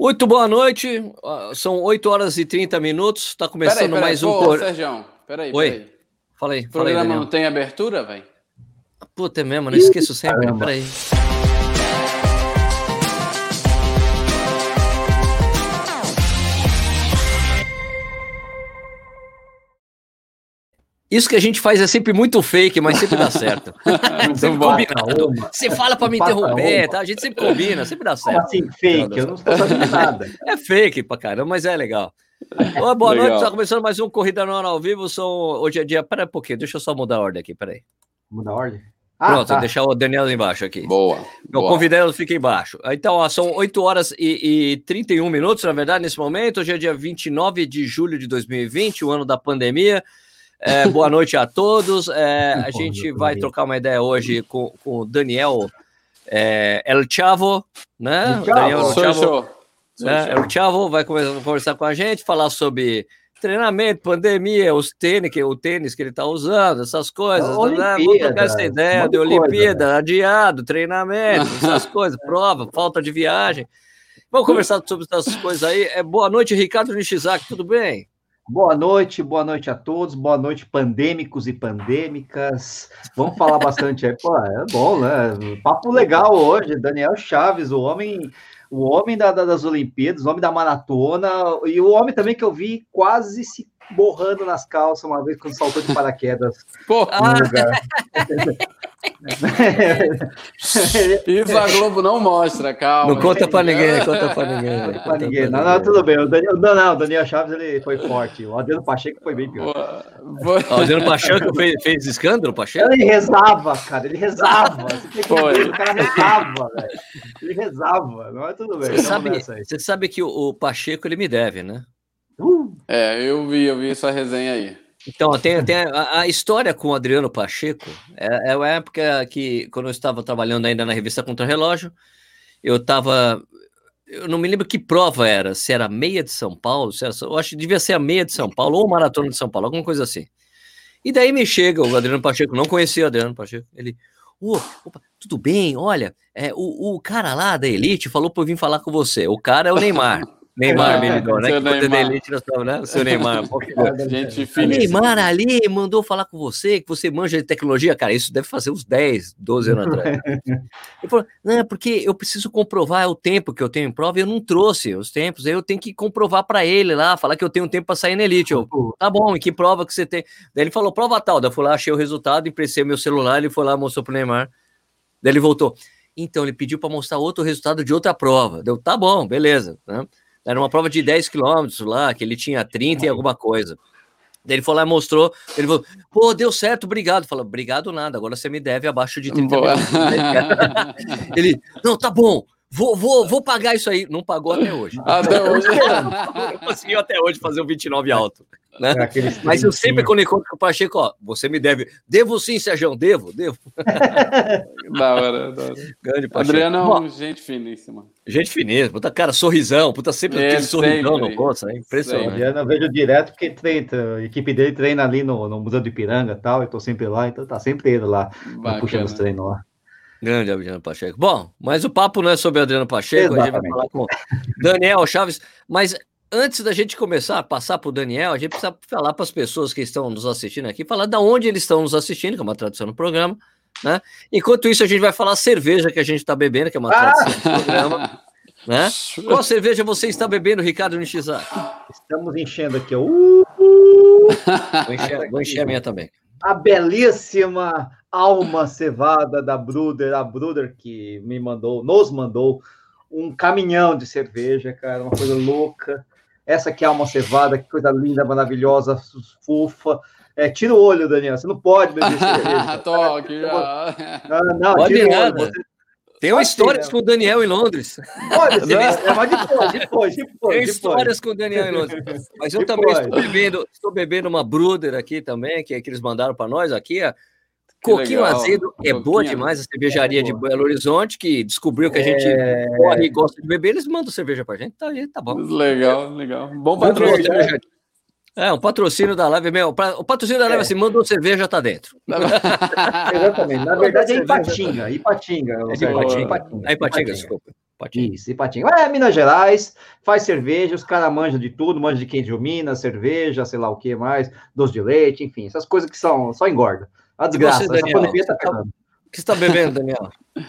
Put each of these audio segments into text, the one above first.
Muito boa noite. São 8 horas e 30 minutos. Está começando peraí, peraí, mais um. Ô, Sérgio, peraí, Oi. Peraí. Fala aí. O programa não tem abertura, velho? Puta, é mesmo, não esqueço sempre. Caramba. Peraí. Isso que a gente faz é sempre muito fake, mas sempre dá certo. sempre combinado. Você fala para me interromper, tá? A gente sempre combina, sempre dá certo. Como assim, fake? Eu não estou fazendo nada. É fake pra caramba, mas é legal. Ô, boa legal. noite, tá começando mais um Corrida no Ar ao vivo. São... Hoje é dia. Pera um pouquinho, deixa eu só mudar a ordem aqui, peraí. Mudar a ordem? Ah, Pronto, tá. deixar o Daniel embaixo aqui. Boa. O convidado fica embaixo. Então, ó, são 8 horas e, e 31 minutos, na verdade, nesse momento. Hoje é dia 29 de julho de 2020, o ano da pandemia. É, boa noite a todos. É, a gente vai trocar uma ideia hoje com, com o Daniel é, El Chavo, né? Chavo. Daniel El Chavo, né? El Chavo vai conversar com a gente, falar sobre treinamento, pandemia, os tênis, o tênis que ele está usando, essas coisas. Né? Vamos trocar essa ideia de Olimpíada, coisa, adiado, treinamento, essas coisas, prova, falta de viagem. Vamos conversar sobre essas coisas aí. É, boa noite, Ricardo Nishizaki, tudo bem? Boa noite, boa noite a todos, boa noite, pandêmicos e pandêmicas. Vamos falar bastante aí, pô, é bom, né? Papo legal hoje, Daniel Chaves, o homem, o homem da, da, das Olimpíadas, o homem da maratona, e o homem também que eu vi quase se borrando nas calças uma vez quando saltou de paraquedas Porra. Isso a Globo não mostra, calma. Não conta pra ninguém, conta pra ninguém. Conta pra ninguém. Não, não, tudo bem. O Daniel, não, não, o Daniel Chaves ele foi forte. O Adriano Pacheco foi bem pior. O Adriano Pacheco fez, fez escândalo, Pacheco? Ele rezava, cara, ele rezava. Foi. O cara rezava, velho. Ele rezava, não é tudo bem. Você sabe, você sabe que o, o Pacheco ele me deve, né? Uh. É, eu vi, eu vi essa resenha aí. Então, tem, tem a, a, história com o Adriano Pacheco, é, é a época que, quando eu estava trabalhando ainda na revista Contra Relógio, eu estava. Eu não me lembro que prova era, se era meia de São Paulo, se era, eu acho que devia ser a meia de São Paulo ou maratona de São Paulo, alguma coisa assim. E daí me chega o Adriano Pacheco, não conhecia o Adriano Pacheco, ele. Oh, opa, tudo bem, olha, é, o, o cara lá da Elite falou para eu vir falar com você. O cara é o Neymar. Neymar, Melidor, né? Né? O seu Neymar. Gente o Neymar ali mandou falar com você, que você manja de tecnologia. Cara, isso deve fazer uns 10, 12 anos atrás. Ele falou, não, é porque eu preciso comprovar o tempo que eu tenho em prova e eu não trouxe os tempos. Aí eu tenho que comprovar para ele lá, falar que eu tenho tempo para sair na elite. Eu, tá bom, e que prova que você tem? Daí ele falou, prova tal. Daí eu fui lá, achei o resultado, emprestei meu celular, ele foi lá, mostrou pro Neymar. Daí ele voltou. Então, ele pediu para mostrar outro resultado de outra prova. Deu, tá bom, beleza. Né? Era uma prova de 10 quilômetros lá, que ele tinha 30 e alguma coisa. Daí ele foi lá e mostrou, ele falou, pô, deu certo, obrigado. Falou, obrigado nada, agora você me deve abaixo de 30 minutos. ele, não, tá bom, vou, vou, vou pagar isso aí. Não pagou até hoje. Até hoje. Não conseguiu até hoje fazer um 29 alto. Né? É Mas eu sempre quando encontro com o Pacheco, ó, você me deve. Devo sim, Sérgio, devo, devo. da hora, da hora. Grande Pacheco. Adriano é um gente finíssima. Gente finíssima, puta cara, sorrisão, puta sempre é, aquele sorrisão no rosto, é impressionante. Adriano eu vejo direto porque treina, a equipe dele treina ali no, no Museu do Ipiranga e tal, eu tô sempre lá, então tá sempre ele lá, puxando os treinos lá. Grande Adriano Pacheco. Bom, mas o papo não é sobre Adriano Pacheco, Exatamente. a gente vai falar com Daniel Chaves, mas antes da gente começar a passar para o Daniel, a gente precisa falar para as pessoas que estão nos assistindo aqui, falar de onde eles estão nos assistindo, que é uma tradição no programa. Né? Enquanto isso, a gente vai falar a cerveja que a gente está bebendo, que é uma tradição ah! no programa. Né? Qual cerveja você está bebendo, Ricardo Nishizaki? Estamos enchendo aqui. Uh, uh. Vou, encher, vou encher a minha também. A belíssima alma cevada da Bruder, a Bruder que me mandou, nos mandou um caminhão de cerveja, cara, uma coisa louca. Essa aqui é uma cevada, que coisa linda, maravilhosa, fofa. É, tira o olho, Daniel. Você não pode beber cerveja. Tô aqui já. Não, não, pode tira nada. o olho. Você... Tem uma histórias com o Daniel em Londres. Pode ser, é, mas depois, depois, depois. Tem histórias com o Daniel em Londres. Mas eu depois. também estou bebendo, estou bebendo uma Bruder aqui também, que, é que eles mandaram para nós aqui. Coquinho legal. Azedo é Coquinho. boa demais, a cervejaria é de Belo Horizonte, que descobriu que a gente é... corre e gosta de beber, eles mandam cerveja pra gente, tá, tá bom. Legal, legal. Bom patrocínio. É, um patrocínio da Live meu. O patrocínio da Live, é. assim, mandou cerveja, tá dentro. Exatamente. Na verdade é Ipatinga. Ipatinga. É Ipatinga, Ipatinga, Ipatinga desculpa. Patinho. Isso, e Patinho. É, Minas Gerais, faz cerveja, os caras manjam de tudo, manjam de queijo de Minas, cerveja, sei lá o que mais, doce de leite, enfim, essas coisas que são só engorda. A desgraça. Você, Daniel, pandemia tá O que você está bebendo, Daniel?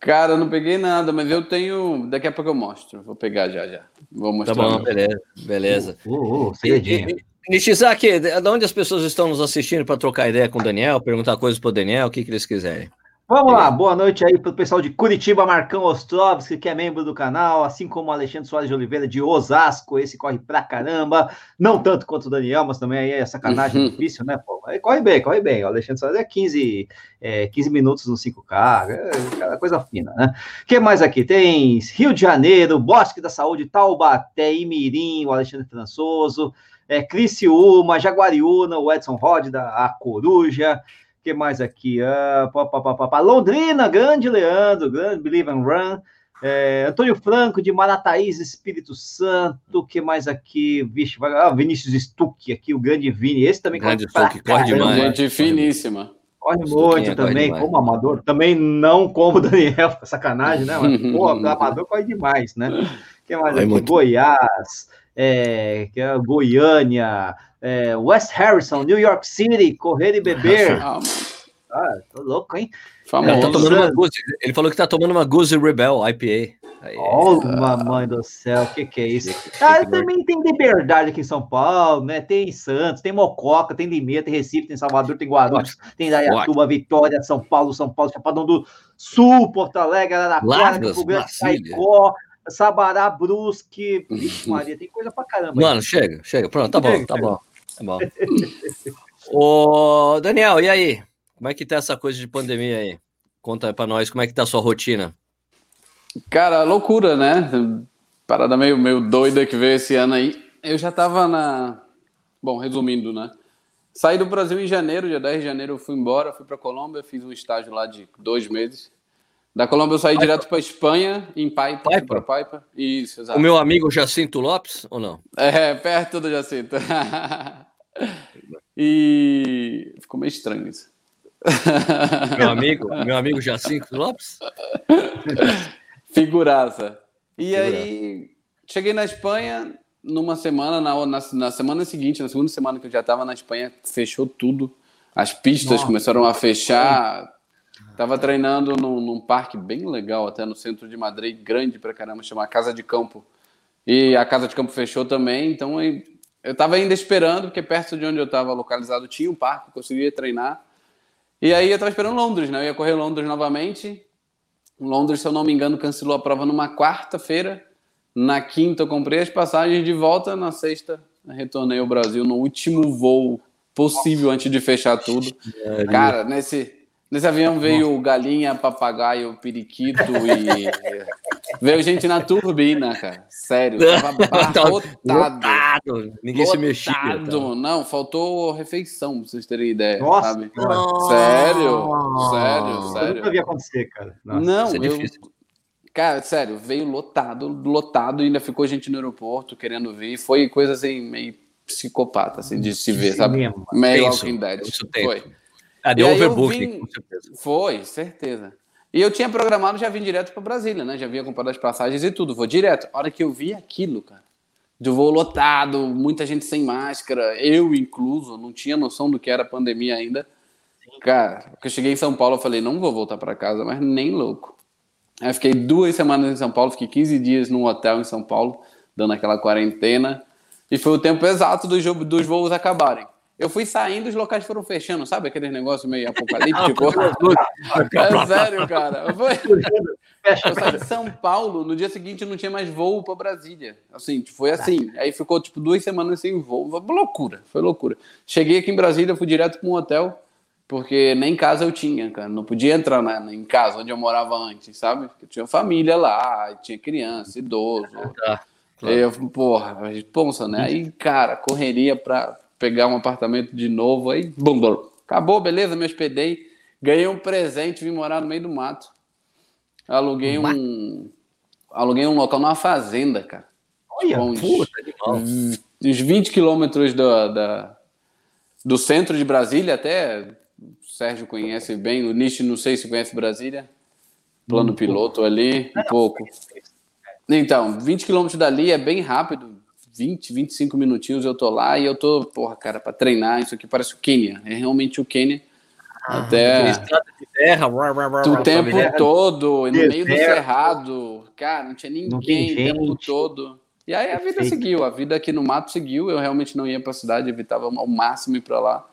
Cara, eu não peguei nada, mas eu tenho. Daqui a pouco eu mostro. Vou pegar já já. Vou mostrar. Tá bom, beleza. Beleza. Uh, uh, uh, Nishizaki, de onde as pessoas estão nos assistindo para trocar ideia com o Daniel, perguntar coisas para o Daniel, o que, que eles quiserem? Vamos lá, boa noite aí para o pessoal de Curitiba, Marcão Ostrovski, que é membro do canal, assim como o Alexandre Soares de Oliveira de Osasco, esse corre pra caramba, não tanto quanto o Daniel, mas também aí é sacanagem uhum. difícil, né, pô? Corre bem, corre bem, o Alexandre Soares é 15, é, 15 minutos no 5K, é, coisa fina, né? O que mais aqui? Tem Rio de Janeiro, Bosque da Saúde, Taubaté, Imirim, o Alexandre Françoso, é, Criciúma, Jaguariúna, o Edson Rod da a Coruja, que mais aqui? Ah, pá, pá, pá, pá, Londrina, grande Leandro, grande Believe and Run. É, Antônio Franco, de Marataíz, Espírito Santo. que mais aqui? Vixe, ah, Vinícius Stuck aqui, o grande Vini. Esse também grande Stuck, corre demais. Gente finíssima. Corre muito também, como amador. Também não como Daniel, sacanagem, né? Mas, pô, amador corre demais, né? que mais aqui? Goiás, é, que é Goiânia, é, West Harrison, New York City, correr e beber. Ah, tô louco, hein? Famoso. Tá tomando uma Goose, ele falou que tá tomando uma Goose Rebel IPA. Aí, oh, mamãe do céu, o que, que é isso? Ah, também tem liberdade aqui em São Paulo, né? Tem Santos, tem Mococa, tem Limeira, tem Recife, tem Salvador, tem Guarulhos, tem Dayatuba, Vitória, São Paulo, São Paulo, Chapadão do Sul, Porto Alegre, Araraquara, Campo Grande, Caicó, Sabará, Brusque. Vixe, Maria, tem coisa pra caramba. Mano, chega, chega. Pronto, tá bom, tá bom. Tá bom. Ô, Daniel, e aí? Como é que tá essa coisa de pandemia aí? Conta pra nós como é que tá a sua rotina. Cara, loucura, né? Parada meio, meio doida que veio esse ano aí. Eu já tava na. Bom, resumindo, né? Saí do Brasil em janeiro, dia 10 de janeiro eu fui embora, fui para Colômbia, fiz um estágio lá de dois meses. Da Colômbia eu saí Paipa. direto para Espanha, em Paipa, Paipa. para Paipa. Isso, exato. O meu amigo Jacinto Lopes, ou não? É, perto do Jacinto. e ficou meio estranho isso. Meu amigo, meu amigo Jacinto Lopes? Figuraça. E Figuraça. aí, cheguei na Espanha numa semana, na, na, na, semana seguinte, na segunda semana que eu já estava na Espanha, fechou tudo. As pistas Nossa. começaram a fechar. Tava treinando num, num, parque bem legal, até no centro de Madrid, grande pra caramba, chama Casa de Campo. E a Casa de Campo fechou também, então eu, eu tava ainda esperando, porque perto de onde eu estava localizado tinha um parque, conseguia treinar. E aí eu tava esperando Londres, né? Eu ia correr Londres novamente. Londres, se eu não me engano, cancelou a prova numa quarta-feira. Na quinta eu comprei as passagens de volta, na sexta retornei ao Brasil no último voo possível antes de fechar tudo. Cara, nesse Nesse avião veio galinha, papagaio, periquito e. veio gente na turbina, cara. Sério. Tava lotado. Ninguém lotado. se mexia. Então. Não, faltou refeição, pra vocês terem ideia. Nossa, sabe? Sério, sério, sério. Nunca vi acontecer, cara. Nossa, Não, é eu... Cara, sério, veio lotado, lotado, e ainda ficou gente no aeroporto querendo vir. Foi coisa assim, meio psicopata, assim, de se ver, sabe? Meio Walking Dead. Foi. Ah, deu overbooking, vim... com certeza. Foi, certeza. E eu tinha programado, já vim direto para Brasília, né? Já havia comprado as passagens e tudo. Vou direto. A hora que eu vi aquilo, cara, de voo lotado, muita gente sem máscara, eu incluso, não tinha noção do que era pandemia ainda. Cara, porque eu cheguei em São Paulo, eu falei, não vou voltar para casa, mas nem louco. Aí fiquei duas semanas em São Paulo, fiquei 15 dias num hotel em São Paulo, dando aquela quarentena. E foi o tempo exato dos, dos voos acabarem. Eu fui saindo, os locais foram fechando, sabe aquele negócio meio apocalíptico? é sério, cara. Foi... Eu saí de São Paulo, no dia seguinte não tinha mais voo para Brasília. Assim, foi assim. Aí ficou tipo duas semanas sem voo. Foi loucura, foi loucura. Cheguei aqui em Brasília, fui direto para um hotel, porque nem casa eu tinha, cara. Não podia entrar na, em casa onde eu morava antes, sabe? Porque tinha família lá, tinha criança, idoso. Ah, tá. Claro. Eu, porra, responsa, né? Aí, cara, correria para pegar um apartamento de novo, aí, bum, bum. acabou, beleza, me hospedei, ganhei um presente, vim morar no meio do mato. Aluguei um. Aluguei um local numa fazenda, cara. Olha, uns, puta, uns 20 quilômetros do, da, do centro de Brasília, até o Sérgio conhece bem, o Nish não sei se conhece Brasília. plano piloto ali, um pouco. Então, 20 quilômetros dali é bem rápido, 20, 25 minutinhos eu tô lá e eu tô, porra, cara, para treinar, isso aqui parece o Quênia, é realmente o Quênia. Ah, até terra, o tempo todo, no meio do cerrado, cara, não tinha ninguém não o tempo todo. E aí a vida seguiu, a vida aqui no mato seguiu, eu realmente não ia para a cidade, evitava ao máximo ir para lá.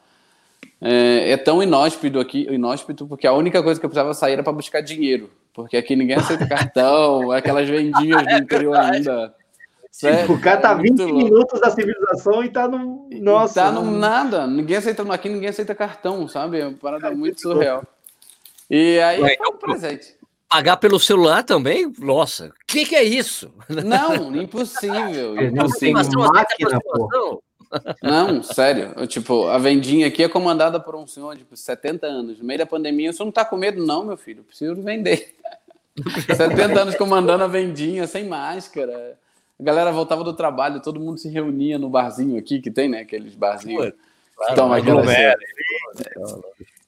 É, é, tão inóspito aqui, inóspito, porque a única coisa que eu precisava sair era para buscar dinheiro, porque aqui ninguém aceita cartão, aquelas vendinhas do interior ainda. Certo? O cara tá é 20 minutos da civilização e tá no. Nossa. Tá no nada. Ninguém aceita aqui, ninguém aceita cartão, sabe? É uma parada é, muito surreal. E aí Ué, foi um presente. Pagar pelo celular também? Nossa, o que, que é isso? Não, impossível. Não tem máquina, pô. Não, sério. Eu, tipo, a vendinha aqui é comandada por um senhor de tipo, 70 anos. No meio da pandemia, você não tá com medo, não, meu filho. Eu preciso vender. 70 anos comandando a vendinha, sem máscara. A galera voltava do trabalho, todo mundo se reunia no barzinho aqui, que tem, né? Aqueles barzinhos. Claro, Toma aquela.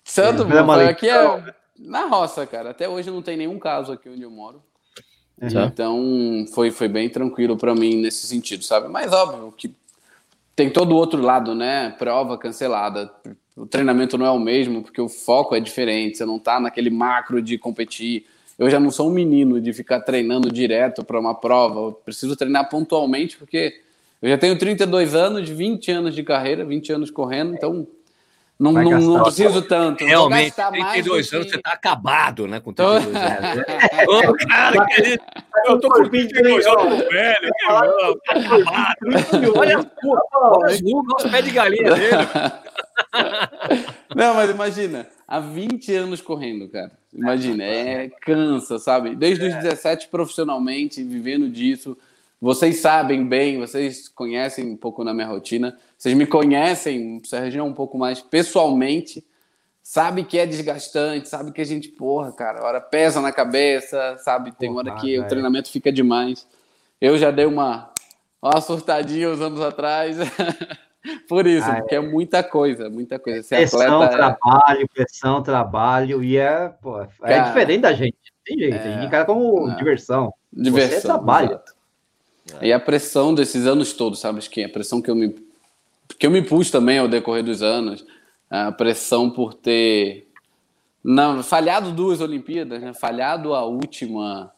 Santo, aqui é na roça, cara. Até hoje não tem nenhum caso aqui onde eu moro. Uhum. Então foi, foi bem tranquilo para mim nesse sentido, sabe? Mas óbvio que tem todo o outro lado, né? Prova cancelada. O treinamento não é o mesmo, porque o foco é diferente. Você não tá naquele macro de competir. Eu já não sou um menino de ficar treinando direto para uma prova. Eu preciso treinar pontualmente, porque eu já tenho 32 anos, 20 anos de carreira, 20 anos correndo, então não, não, não, preciso tanto. Realmente, 32 anos, que... você está acabado, né? Com 32 anos. Ô, cara, querido, eu tô com 22 anos velho. Tá acabado. Olha as rugas, os pés de galinha dele. Não, mas imagina, há 20 anos correndo, cara. Imagina, é cansa, sabe? Desde os 17 profissionalmente, vivendo disso. Vocês sabem bem, vocês conhecem um pouco na minha rotina vocês me conhecem, Sérgio, um pouco mais pessoalmente, sabe que é desgastante, sabe que a gente, porra, cara, hora pesa na cabeça, sabe? Tem porra, hora que velho. o treinamento fica demais. Eu já dei uma, uma surtadinha uns anos atrás. Por isso, ah, porque é. é muita coisa, muita coisa. Ser pressão, atleta trabalho, é... pressão, trabalho, e é, pô, é cara, diferente da gente. Tem jeito, é... a gente encara como diversão. Diversão. Você trabalha. E a pressão desses anos todos, sabe? Que a pressão que eu me que eu me pus também ao decorrer dos anos, a pressão por ter não, falhado duas Olimpíadas, né? falhado a última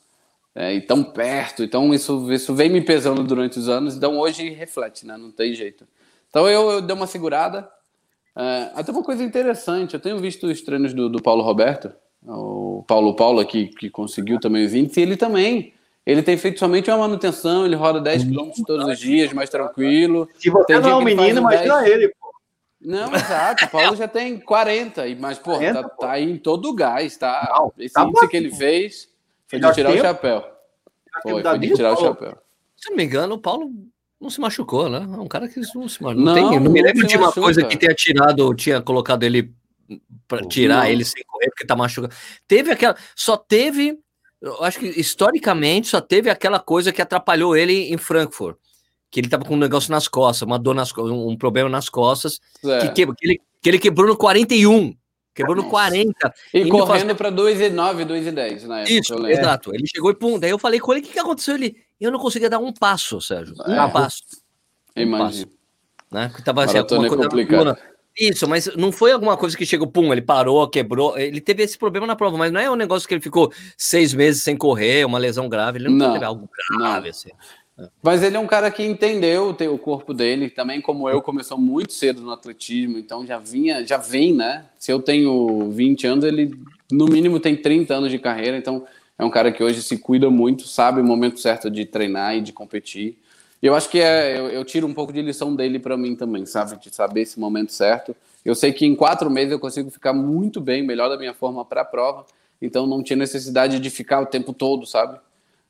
é, e tão perto. Então isso, isso vem me pesando durante os anos, então hoje reflete, né? não tem jeito. Então eu, eu dei uma segurada. É, até uma coisa interessante, eu tenho visto os treinos do, do Paulo Roberto, o Paulo Paulo aqui, que conseguiu também os índices, e ele também ele tem feito somente uma manutenção, ele roda 10 km todos os dias, mais tranquilo. Se você tem não é um menino, imagina 10... ele, pô. Não, exato. O Paulo já tem 40, mas, pô, 40, tá, tá, aí em todo o gás, tá? Não, Esse tá índice que ele fez foi de tirar tempo. o chapéu. Foi, foi de tirar o chapéu. Se não me engano, o Paulo não se machucou, né? É um cara que não se machucou. Não, não, tem, não me lembro de uma machuca. coisa que tenha tirado, tinha colocado ele para tirar não. ele sem correr, porque tá machucado. Teve aquela. Só teve eu acho que historicamente só teve aquela coisa que atrapalhou ele em Frankfurt. Que ele tava com um negócio nas costas, uma dor nas um problema nas costas, é. que, que, ele, que ele quebrou no 41. Quebrou no 40. E correndo para 2,9, 2,10 na época. Isso, exato. Ele chegou e pum. Daí eu falei com ele: o que, que aconteceu? Ele, eu não conseguia dar um passo, Sérgio. Um é. passo. Um Imagina. Passo, né? Que tava assim, é coisa isso, mas não foi alguma coisa que chegou, pum, ele parou, quebrou. Ele teve esse problema na prova, mas não é um negócio que ele ficou seis meses sem correr, uma lesão grave. Ele não, não teve algo grave não. assim. Mas ele é um cara que entendeu o corpo dele, também como eu, começou muito cedo no atletismo, então já vinha, já vem, né? Se eu tenho 20 anos, ele no mínimo tem 30 anos de carreira, então é um cara que hoje se cuida muito, sabe o momento certo de treinar e de competir. E eu acho que é, eu, eu, tiro um pouco de lição dele para mim também, sabe? De saber esse momento certo. Eu sei que em quatro meses eu consigo ficar muito bem, melhor da minha forma para a prova. Então não tinha necessidade de ficar o tempo todo, sabe?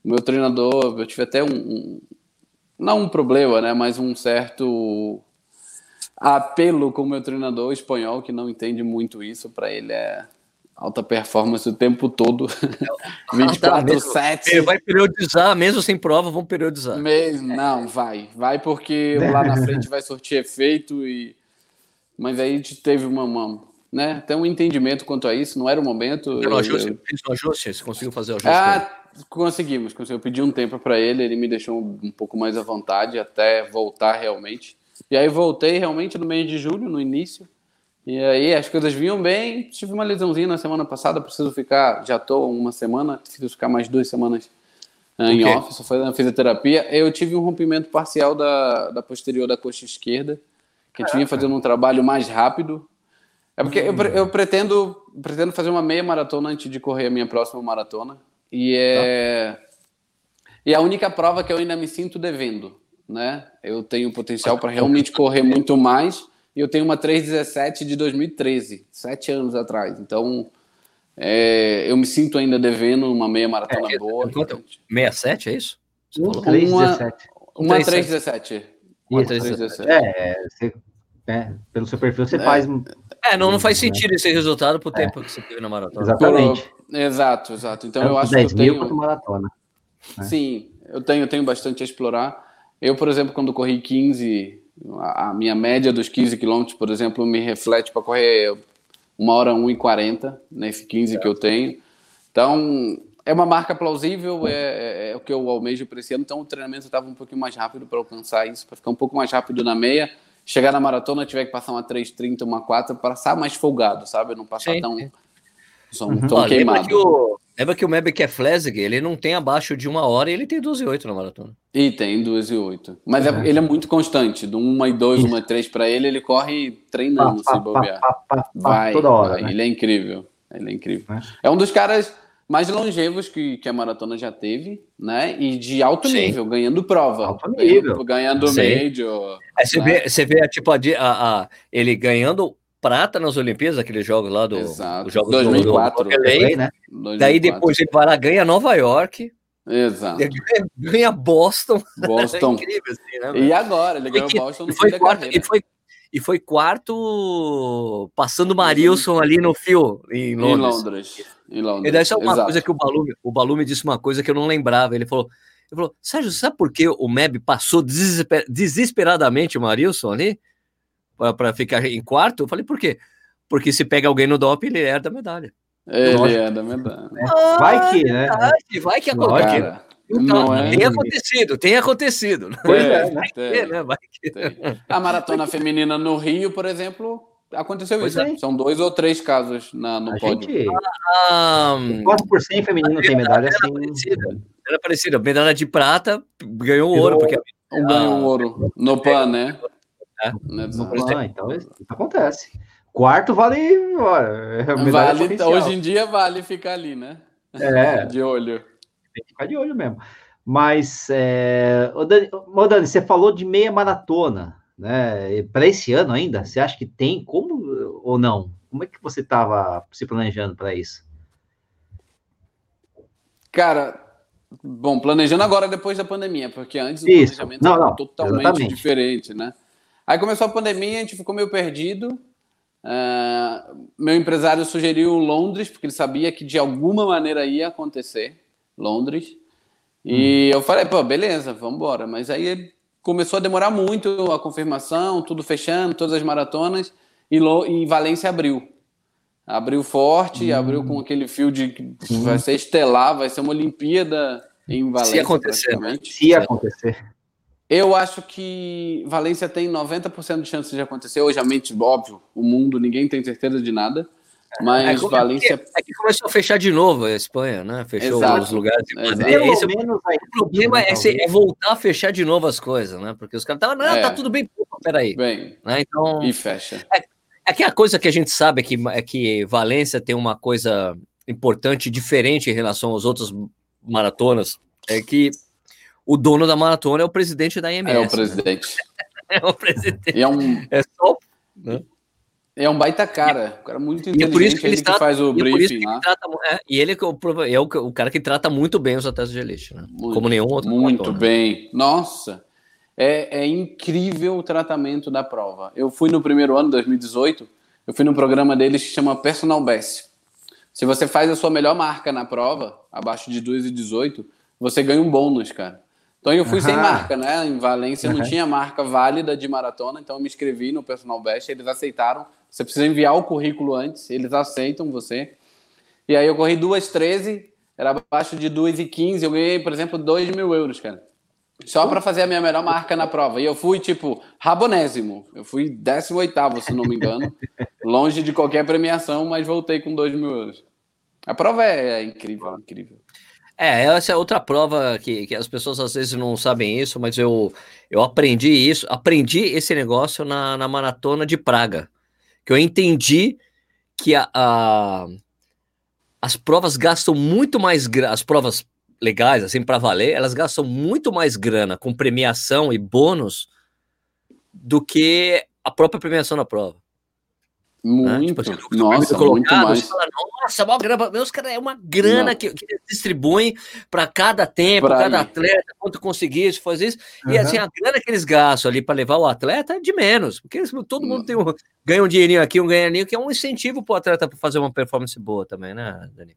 O meu treinador, eu tive até um, um não um problema, né? Mas um certo apelo com o meu treinador espanhol que não entende muito isso. Para ele é alta performance o tempo todo, 24 7 Vai periodizar, mesmo sem prova, vão periodizar. Mesmo, não, vai. Vai porque lá na frente vai sortir efeito e... Mas aí a gente teve uma, uma, né, ter um entendimento quanto a isso. Não era o momento. Eu, ajuste, eu... Fiz um ajuste, você conseguiu fazer o ajuste? Ah, conseguimos, conseguimos. Eu pedi um tempo para ele, ele me deixou um pouco mais à vontade até voltar realmente. E aí voltei realmente no mês de julho, no início. E aí as coisas vinham bem. Tive uma lesãozinha na semana passada, preciso ficar, já estou uma semana, preciso ficar mais duas semanas ah, em okay. off, só fazendo fisioterapia. Eu tive um rompimento parcial da, da posterior da coxa esquerda, que Caraca. tinha fazendo um trabalho mais rápido. É porque eu, eu pretendo, pretendo fazer uma meia maratona antes de correr a minha próxima maratona. E é, tá. e é a única prova que eu ainda me sinto devendo. Né? Eu tenho potencial para realmente correr muito mais. E eu tenho uma 317 de 2013, sete anos atrás. Então, é, eu me sinto ainda devendo uma meia maratona é, boa. Quanto? 67, é isso? Uma, 317. Uma 317. Uma 317. É, você, é, pelo seu perfil você é. faz. É, não, não faz sentido esse resultado pro tempo que você teve na maratona. Exatamente. Por, exato, exato. Então eu acho que eu tenho. maratona. Né? Sim, eu tenho, eu tenho bastante a explorar. Eu, por exemplo, quando corri 15, a minha média dos 15 quilômetros, por exemplo, me reflete para correr uma hora 1 e 40 nesse 15 é. que eu tenho. Então, é uma marca plausível, é, é, é o que eu almejo para esse ano. Então, o treinamento estava um pouquinho mais rápido para alcançar isso, para ficar um pouco mais rápido na meia. Chegar na maratona, tiver que passar uma 3,30, uma 4, passar mais folgado, sabe? Não passar Sim. tão, tão, uhum. queimado. Lembra que, o, lembra que o Mebek é Flesig, ele não tem abaixo de uma hora e ele tem 12,8 na maratona. E tem 12,8. Mas é, ele é muito constante. Do 1 e 2, 1 e 3 para ele, ele corre treinando, pá, se bobear. Pá, pá, vai, toda hora. Vai. Né? Ele é incrível. Ele é incrível. É, é um dos caras mais longevos que, que a maratona já teve, né? E de alto Sim. nível, ganhando prova. Alto nível. Ganhando, ganhando Major. Aí você, né? vê, você vê, tipo, a, a, ele ganhando prata nas Olimpíadas, aqueles jogos lá do. Exato. Jogos 2004. Do, do, LA, né? 2004. Daí depois ele vai lá, ganha Nova York. Exato. Ele ganha Boston. Boston. é incrível, assim, né? E agora? Ele ganhou que, Boston no foi quarto, e foi e foi quarto passando o Marilson ali no fio em Londres. Em Londres. Em Londres. E daí só uma Exato. coisa que o Balume, o Balume disse uma coisa que eu não lembrava. Ele falou, ele falou, Sérgio, sabe por que o Meb passou desesper desesperadamente o Marilson ali? Para ficar em quarto? Eu falei, por quê? Porque se pega alguém no DOP, ele herda a medalha. Ele é da medalha. vai que, né? Vai que acontece. Então, é tem acontecido, tem acontecido. Pois é, vai ter, né? Vai que... A maratona feminina no Rio, por exemplo, aconteceu pois isso. É. São dois ou três casos na, no a pódio. Gente... Ah, um... 4% feminino tem medalha assim. Parecida. Era parecida. Medalha de prata ganhou ouro. Porque a... Ganhou ouro. No PAN, né? É. No PAN, então isso acontece. Quarto vale. vale hoje em dia vale ficar ali, né? É. De olho tem que ficar de olho mesmo. Mas, é... Ô Dani, ô Dani, você falou de meia maratona, né? Para esse ano ainda, você acha que tem como ou não? Como é que você estava se planejando para isso? Cara, bom, planejando agora depois da pandemia, porque antes o isso. planejamento não, não, totalmente exatamente. diferente, né? Aí começou a pandemia, a gente ficou meio perdido. Uh, meu empresário sugeriu Londres, porque ele sabia que de alguma maneira ia acontecer. Londres. E hum. eu falei, pô, beleza, vamos embora. Mas aí começou a demorar muito a confirmação, tudo fechando, todas as maratonas, e, Lo, e Valência abriu. Abriu forte, hum. abriu com aquele fio de que hum. vai ser estelar, vai ser uma Olimpíada em Valência. Se acontecer. Né? Se acontecer. Eu acho que Valência tem 90% de chance de acontecer. Hoje, a mente, óbvio, o mundo, ninguém tem certeza de nada. Mas é, Valência. É que começou a fechar de novo a Espanha, né? Fechou Exato. os lugares. Esse, menos o problema é, é, voltar a fechar de novo as coisas, né? Porque os caras estavam, não, tá é. tá tudo bem, peraí. Bem, né? então, e fecha. É, é que a coisa que a gente sabe é que, é que Valência tem uma coisa importante, diferente em relação às outras maratonas, é que o dono da maratona é o presidente da IMS. É o presidente. Né? é o presidente. E é um. É só. Né? É um baita cara, um cara muito inteligente, e é por isso que ele, ele trata, que faz o briefing lá. Trata, é, e ele é, o, é o, o, cara que trata muito bem os atletas de elite, né? Muito, como nenhum outro. Muito bem. Nossa, é, é, incrível o tratamento da prova. Eu fui no primeiro ano, 2018, eu fui num programa deles que chama Personal Best. Se você faz a sua melhor marca na prova, abaixo de 2,18, você ganha um bônus, cara. Então eu fui sem marca, né? Em Valência uhum. não tinha marca válida de maratona, então eu me inscrevi no Personal Best, eles aceitaram Você precisa enviar o currículo antes, eles aceitam você. E aí eu corri 2,13, era abaixo de 2,15, eu ganhei, por exemplo, 2 mil euros, cara. Só para fazer a minha melhor marca na prova. E eu fui, tipo, rabonésimo. Eu fui 18, se não me engano. longe de qualquer premiação, mas voltei com 2 mil euros. A prova é incrível, incrível. É, essa é outra prova que, que as pessoas às vezes não sabem isso, mas eu, eu aprendi isso, aprendi esse negócio na, na maratona de Praga. Que eu entendi que a, a as provas gastam muito mais as provas legais, assim, para valer, elas gastam muito mais grana com premiação e bônus do que a própria premiação na prova. Muito, né? tipo, assim, nossa, muito mais. Fala, nossa, uma grana, meus cara, é uma grana que, que distribuem para cada tempo, pra cada atleta, quanto conseguir fazer isso. Uhum. E assim, a grana que eles gastam ali para levar o atleta é de menos, porque eles, todo mundo tem um, ganha um dinheirinho aqui, um ganheirinho, que é um incentivo para o atleta para fazer uma performance boa também, né, Dani?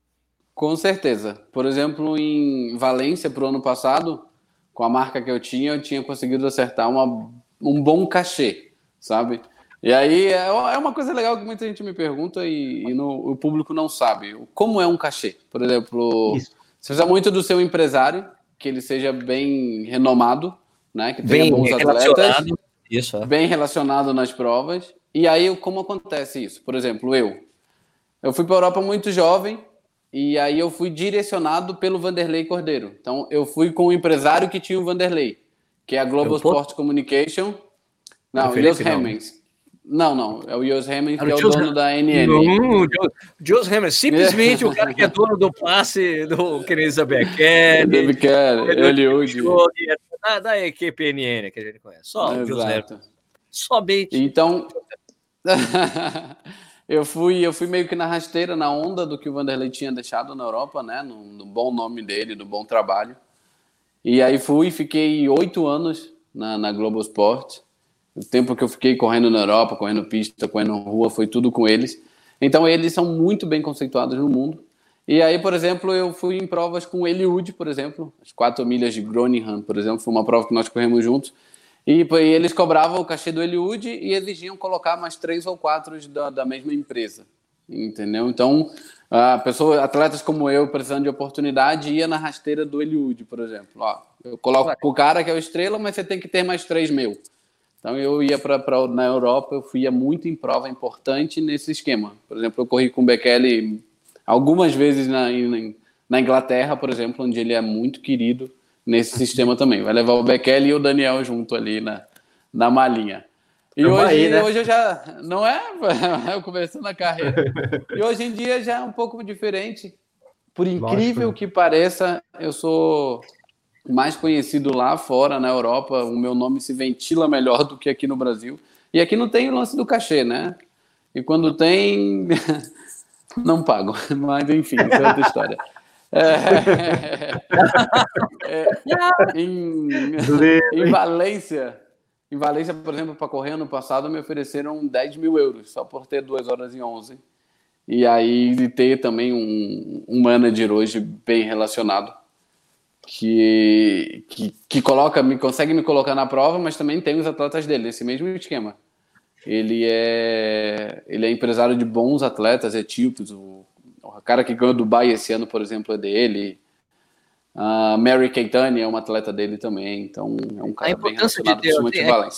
Com certeza. Por exemplo, em Valência, para o ano passado, com a marca que eu tinha, eu tinha conseguido acertar uma, um bom cachê, sabe? E aí é, é uma coisa legal que muita gente me pergunta e, e no, o público não sabe. Como é um cachê? Por exemplo, Isso. você precisa muito do seu empresário, que ele seja bem renomado, né? Que tenha bem bons atletas. Isso, é. Bem relacionado nas provas. E aí, como acontece isso? Por exemplo, eu. Eu fui para a Europa muito jovem, e aí eu fui direcionado pelo Vanderlei Cordeiro. Então, eu fui com o empresário que tinha o Vanderlei, que é a Global Sport Communication. Não, Jos Hemmings. Não, não. É o Jos Hammer, que é o Jos dono da NN. Não, Jos Hammer, simplesmente o cara que é dono do passe do Kenisa Bekele. Bekele, Eliud. Da, da equipe NN que a gente conhece. Só o Jos Hammer. Somente. Então, eu, fui, eu fui meio que na rasteira, na onda do que o Vanderlei tinha deixado na Europa, né? No, no bom nome dele, no bom trabalho. E aí fui, fiquei oito anos na, na Globo Sport. O tempo que eu fiquei correndo na Europa, correndo pista, correndo rua, foi tudo com eles. Então, eles são muito bem conceituados no mundo. E aí, por exemplo, eu fui em provas com o Eliud, por exemplo, as quatro milhas de Groningen, por exemplo, foi uma prova que nós corremos juntos. E, e eles cobravam o cachê do Eliud e exigiam colocar mais três ou quatro da, da mesma empresa. Entendeu? Então, a pessoa, atletas como eu, precisando de oportunidade, ia na rasteira do Eliud, por exemplo. Ó, eu coloco o cara que é o estrela, mas você tem que ter mais três mil. Então eu ia para na Europa, eu fui muito em prova importante nesse esquema. Por exemplo, eu corri com o Bekele algumas vezes na, na Inglaterra, por exemplo, onde ele é muito querido nesse sistema também. Vai levar o Bekele e o Daniel junto ali na, na malinha. E hoje, aí, né? hoje eu já. Não é? Eu começando a carreira. E hoje em dia já é um pouco diferente. Por incrível Lógico. que pareça, eu sou mais conhecido lá fora, na Europa, o meu nome se ventila melhor do que aqui no Brasil. E aqui não tem o lance do cachê, né? E quando tem, não pago. Mas enfim, isso é outra história. É, é, em, em Valência, em Valência, por exemplo, para correr ano passado, me ofereceram 10 mil euros só por ter 2 horas e 11. E aí ter também um, um manager hoje bem relacionado que, que, que coloca, me consegue me colocar na prova, mas também tem os atletas dele, nesse mesmo esquema. Ele é, ele é empresário de bons atletas etíopes. O, o cara que ganhou Dubai esse ano, por exemplo, é dele. A Mary Keitani é uma atleta dele também. Então, é um cara bem relacionado, de ter, é,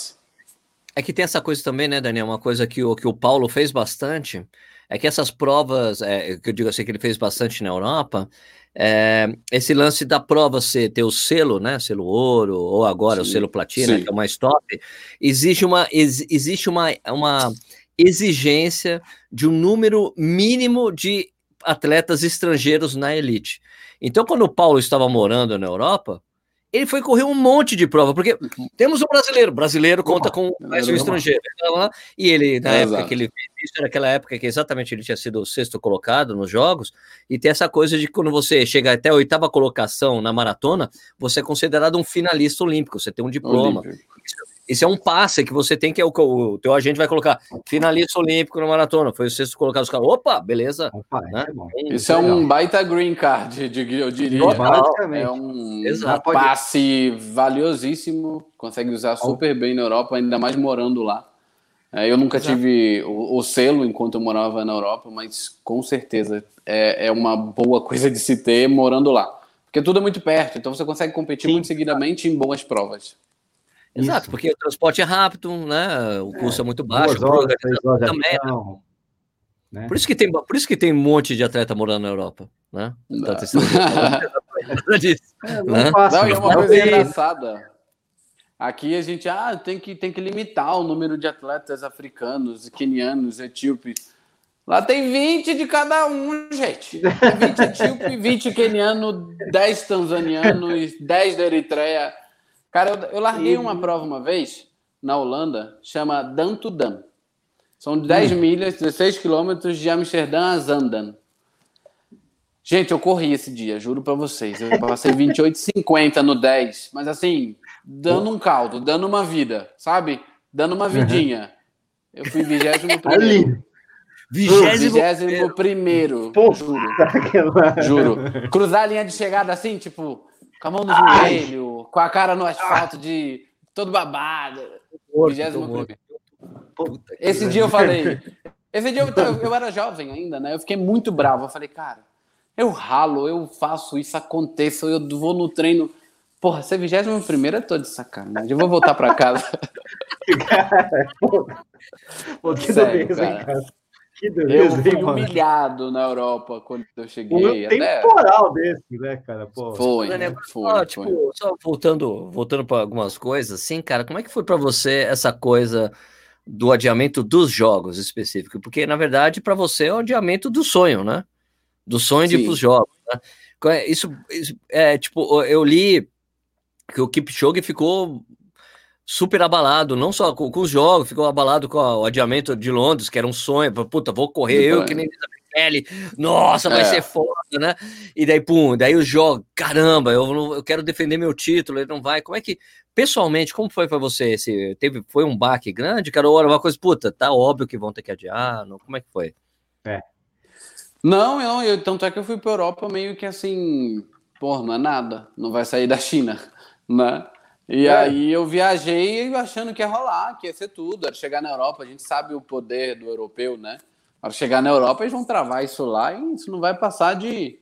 é que tem essa coisa também, né, Daniel? Uma coisa que o, que o Paulo fez bastante é que essas provas, é, que eu digo assim, que ele fez bastante na Europa, é, esse lance da prova ser ter o selo, né, selo ouro, ou agora sim, o selo platina, sim. que é o mais top, existe uma, ex, existe uma, uma exigência de um número mínimo de atletas estrangeiros na elite. Então, quando o Paulo estava morando na Europa, ele foi correr um monte de prova, porque temos um brasileiro, brasileiro conta com mais um estrangeiro. E ele, na é época exato. que ele fez isso, era aquela época que exatamente ele tinha sido o sexto colocado nos jogos, e tem essa coisa de que quando você chega até a oitava colocação na maratona, você é considerado um finalista olímpico, você tem um diploma. Olímpico. Isso é um passe que você tem que é o, o teu agente vai colocar finalista olímpico na maratona. Foi o sexto colocado os caras. Opa, beleza. Opa, né? é Isso é um baita green card, eu diria. É um Exato. passe valiosíssimo. Consegue usar super bem na Europa, ainda mais morando lá. É, eu nunca Exato. tive o, o, selo enquanto eu morava na Europa, mas com certeza é, é uma boa coisa de se ter morando lá. Porque tudo é muito perto, então você consegue competir Sim. muito seguidamente em boas provas. Exato, Isso. porque o transporte é rápido, né? O custo é, é muito baixo, horas, horas também. Né? Né? Por isso que tem, por isso que tem um monte de atleta morando na Europa, né? Então, não, disso, é, não, né? não, é uma coisa engraçada. Aqui a gente ah, tem, que, tem que limitar o número de atletas africanos, quenianos, etíopes. Lá tem 20 de cada um, gente. 20 etíope, 20 queniano, 10 tanzanianos, 10 da Eritreia. Cara, eu, eu larguei uma prova uma vez na Holanda, chama Dan to Dan. São 10 hum. milhas, 16 quilômetros de Amsterdã a Zandan. Gente, eu corri esse dia, juro para vocês. Eu passei 28,50 no 10, mas assim, dando um caldo, dando uma vida, sabe? Dando uma vidinha. Eu fui 21 primeiro. Vigésimo primeiro, juro. Juro. Cruzar a linha de chegada assim, tipo, com a mão no joelho, com a cara no asfalto de todo babado. Vigésimo. Esse dia eu falei. Esse dia eu, eu era jovem ainda, né? Eu fiquei muito bravo. Eu falei, cara, eu ralo, eu faço isso, aconteça, eu vou no treino. Porra, ser vigésimo primeiro eu tô de sacanagem. Eu vou voltar pra casa. cara, pô, pô que Sério, cara. cara. Que eu fui humilhado na Europa quando eu cheguei. Um temporal até... desse, né, cara? Pô. Foi, né? foi, ah, tipo, Só voltando, voltando para algumas coisas, assim, cara, como é que foi para você essa coisa do adiamento dos jogos específicos? Porque, na verdade, para você é o adiamento do sonho, né? Do sonho Sim. de ir para os jogos. Né? É, isso, isso, é, tipo, eu li que o Kipchoge ficou super abalado, não só com, com, os jogos, ficou abalado com o adiamento de Londres, que era um sonho, puta, vou correr eu que nem pele, nossa, vai é. ser foda, né? E daí, pum, daí os jogos, caramba, eu, eu quero defender meu título, ele não vai. Como é que, pessoalmente, como foi para você? Esse, teve, foi um baque grande, cara? Ou era uma coisa, puta, tá óbvio que vão ter que adiar, não, como é que foi? É. Não, não, eu, tanto é que eu fui pra Europa meio que assim, porra, não é nada, não vai sair da China, né? E é. aí eu viajei achando que ia rolar, que ia ser tudo, era chegar na Europa, a gente sabe o poder do europeu, né? Para chegar na Europa, eles vão travar isso lá e isso não vai passar de,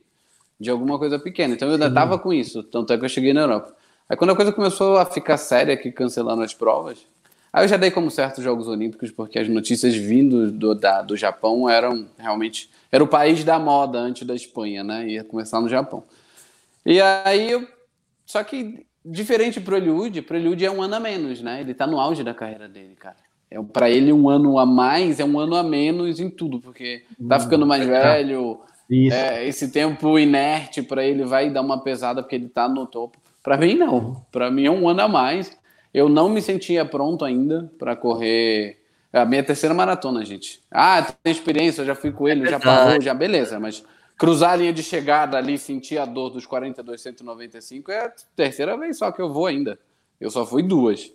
de alguma coisa pequena. Então eu ainda tava com isso, tanto é que eu cheguei na Europa. Aí quando a coisa começou a ficar séria, que cancelaram as provas, aí eu já dei como certos Jogos Olímpicos, porque as notícias vindo do, da, do Japão eram realmente. Era o país da moda antes da Espanha, né? Ia começar no Japão. E aí eu. Só que Diferente pro Eliud, pro Eliud é um ano a menos, né? Ele tá no auge da carreira dele, cara. É, para ele, um ano a mais é um ano a menos em tudo, porque tá ficando mais velho. É, esse tempo inerte para ele vai dar uma pesada porque ele tá no topo. Para mim, não. Para mim é um ano a mais. Eu não me sentia pronto ainda para correr a minha terceira maratona, gente. Ah, tem experiência, já fui com ele, é já parou, já beleza, mas cruzar a linha de chegada ali, sentir a dor dos 42,195 é a terceira vez só que eu vou ainda. Eu só fui duas.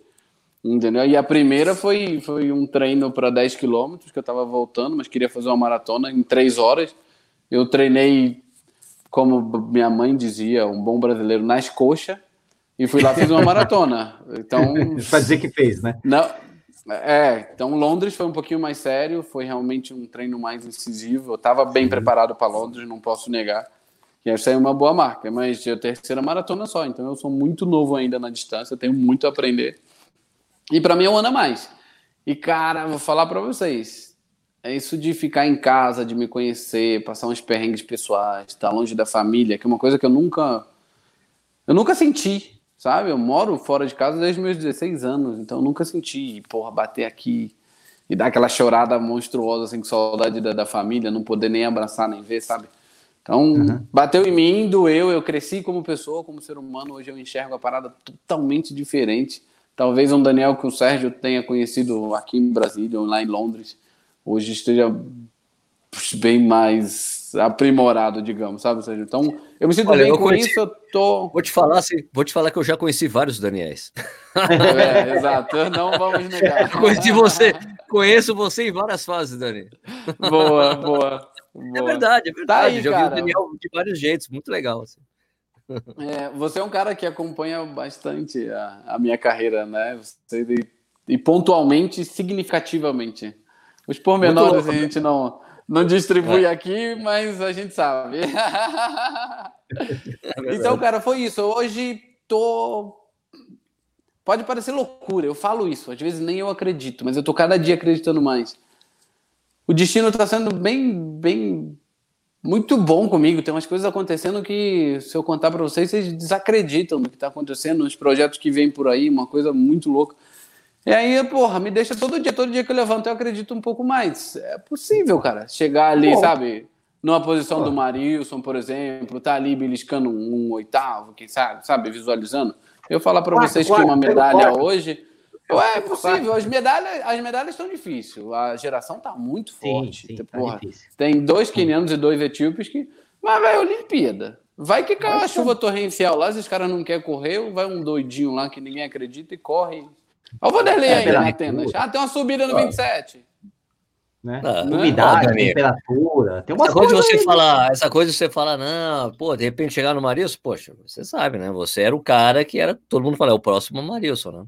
Entendeu? E a primeira foi, foi um treino para 10 quilômetros, que eu estava voltando, mas queria fazer uma maratona em 3 horas. Eu treinei, como minha mãe dizia, um bom brasileiro, nas coxas, e fui lá fazer uma maratona. Então. Para dizer que fez, né? Não, é, então Londres foi um pouquinho mais sério, foi realmente um treino mais incisivo. Eu estava bem uhum. preparado para Londres, não posso negar. E essa é uma boa marca, mas é a terceira maratona só, então eu sou muito novo ainda na distância, tenho muito a aprender. E para mim é um ano a mais. E cara, vou falar para vocês, é isso de ficar em casa, de me conhecer, passar uns perrengues pessoais, estar longe da família, que é uma coisa que eu nunca eu nunca senti sabe? Eu moro fora de casa desde meus 16 anos, então nunca senti, porra, bater aqui e dar aquela chorada monstruosa, assim, com saudade da, da família, não poder nem abraçar, nem ver, sabe? Então, uhum. bateu em mim, doeu, eu cresci como pessoa, como ser humano, hoje eu enxergo a parada totalmente diferente. Talvez um Daniel que o Sérgio tenha conhecido aqui em Brasília ou lá em Londres, hoje esteja bem mais aprimorado, digamos, sabe, Sérgio? Então, eu me sinto Olha, bem com conheci... isso, eu tô... Vou te falar, assim, vou te falar que eu já conheci vários Daniels. É, exato, não vamos negar. Conheci você, conheço você em várias fases, Dani. Boa, boa. boa. É verdade, é verdade. Tá aí, já cara. vi o Daniel de vários jeitos, muito legal. Assim. É, você é um cara que acompanha bastante a, a minha carreira, né? Você e pontualmente, significativamente. Os pormenores a gente não, não distribui é. aqui, mas a gente sabe. É então, cara, foi isso. Hoje tô. Pode parecer loucura, eu falo isso, às vezes nem eu acredito, mas eu tô cada dia acreditando mais. O destino está sendo bem, bem, muito bom comigo. Tem umas coisas acontecendo que, se eu contar para vocês, vocês desacreditam do que está acontecendo, nos projetos que vêm por aí, uma coisa muito louca. E aí, porra, me deixa todo dia, todo dia que eu levanto, eu acredito um pouco mais. É possível, cara, chegar ali, Pô. sabe, numa posição Pô. do Marilson, por exemplo, tá ali beliscando um, um, oitavo, quem sabe, sabe, visualizando. Eu falar para vocês que uma medalha hoje. Ué, é possível, as medalhas, as medalhas estão difíceis. A geração tá muito forte. Sim, sim, tá porra, tem dois quenianos e dois etíopes que. Mas, velho, Olimpíada. Vai que cai a chuva torrencial lá, se os caras não querem correr, vai um doidinho lá que ninguém acredita e corre Olha o Vanderlei é, aí na Atenas. Ah, tem uma subida no 27. Né? Ah, Umidade, ah, temperatura. Tem uma essa coisa, você fala, essa coisa você fala, não, pô, de repente chegar no Marilson, poxa, você sabe, né? Você era o cara que era, todo mundo fala, é o próximo Marilson, né?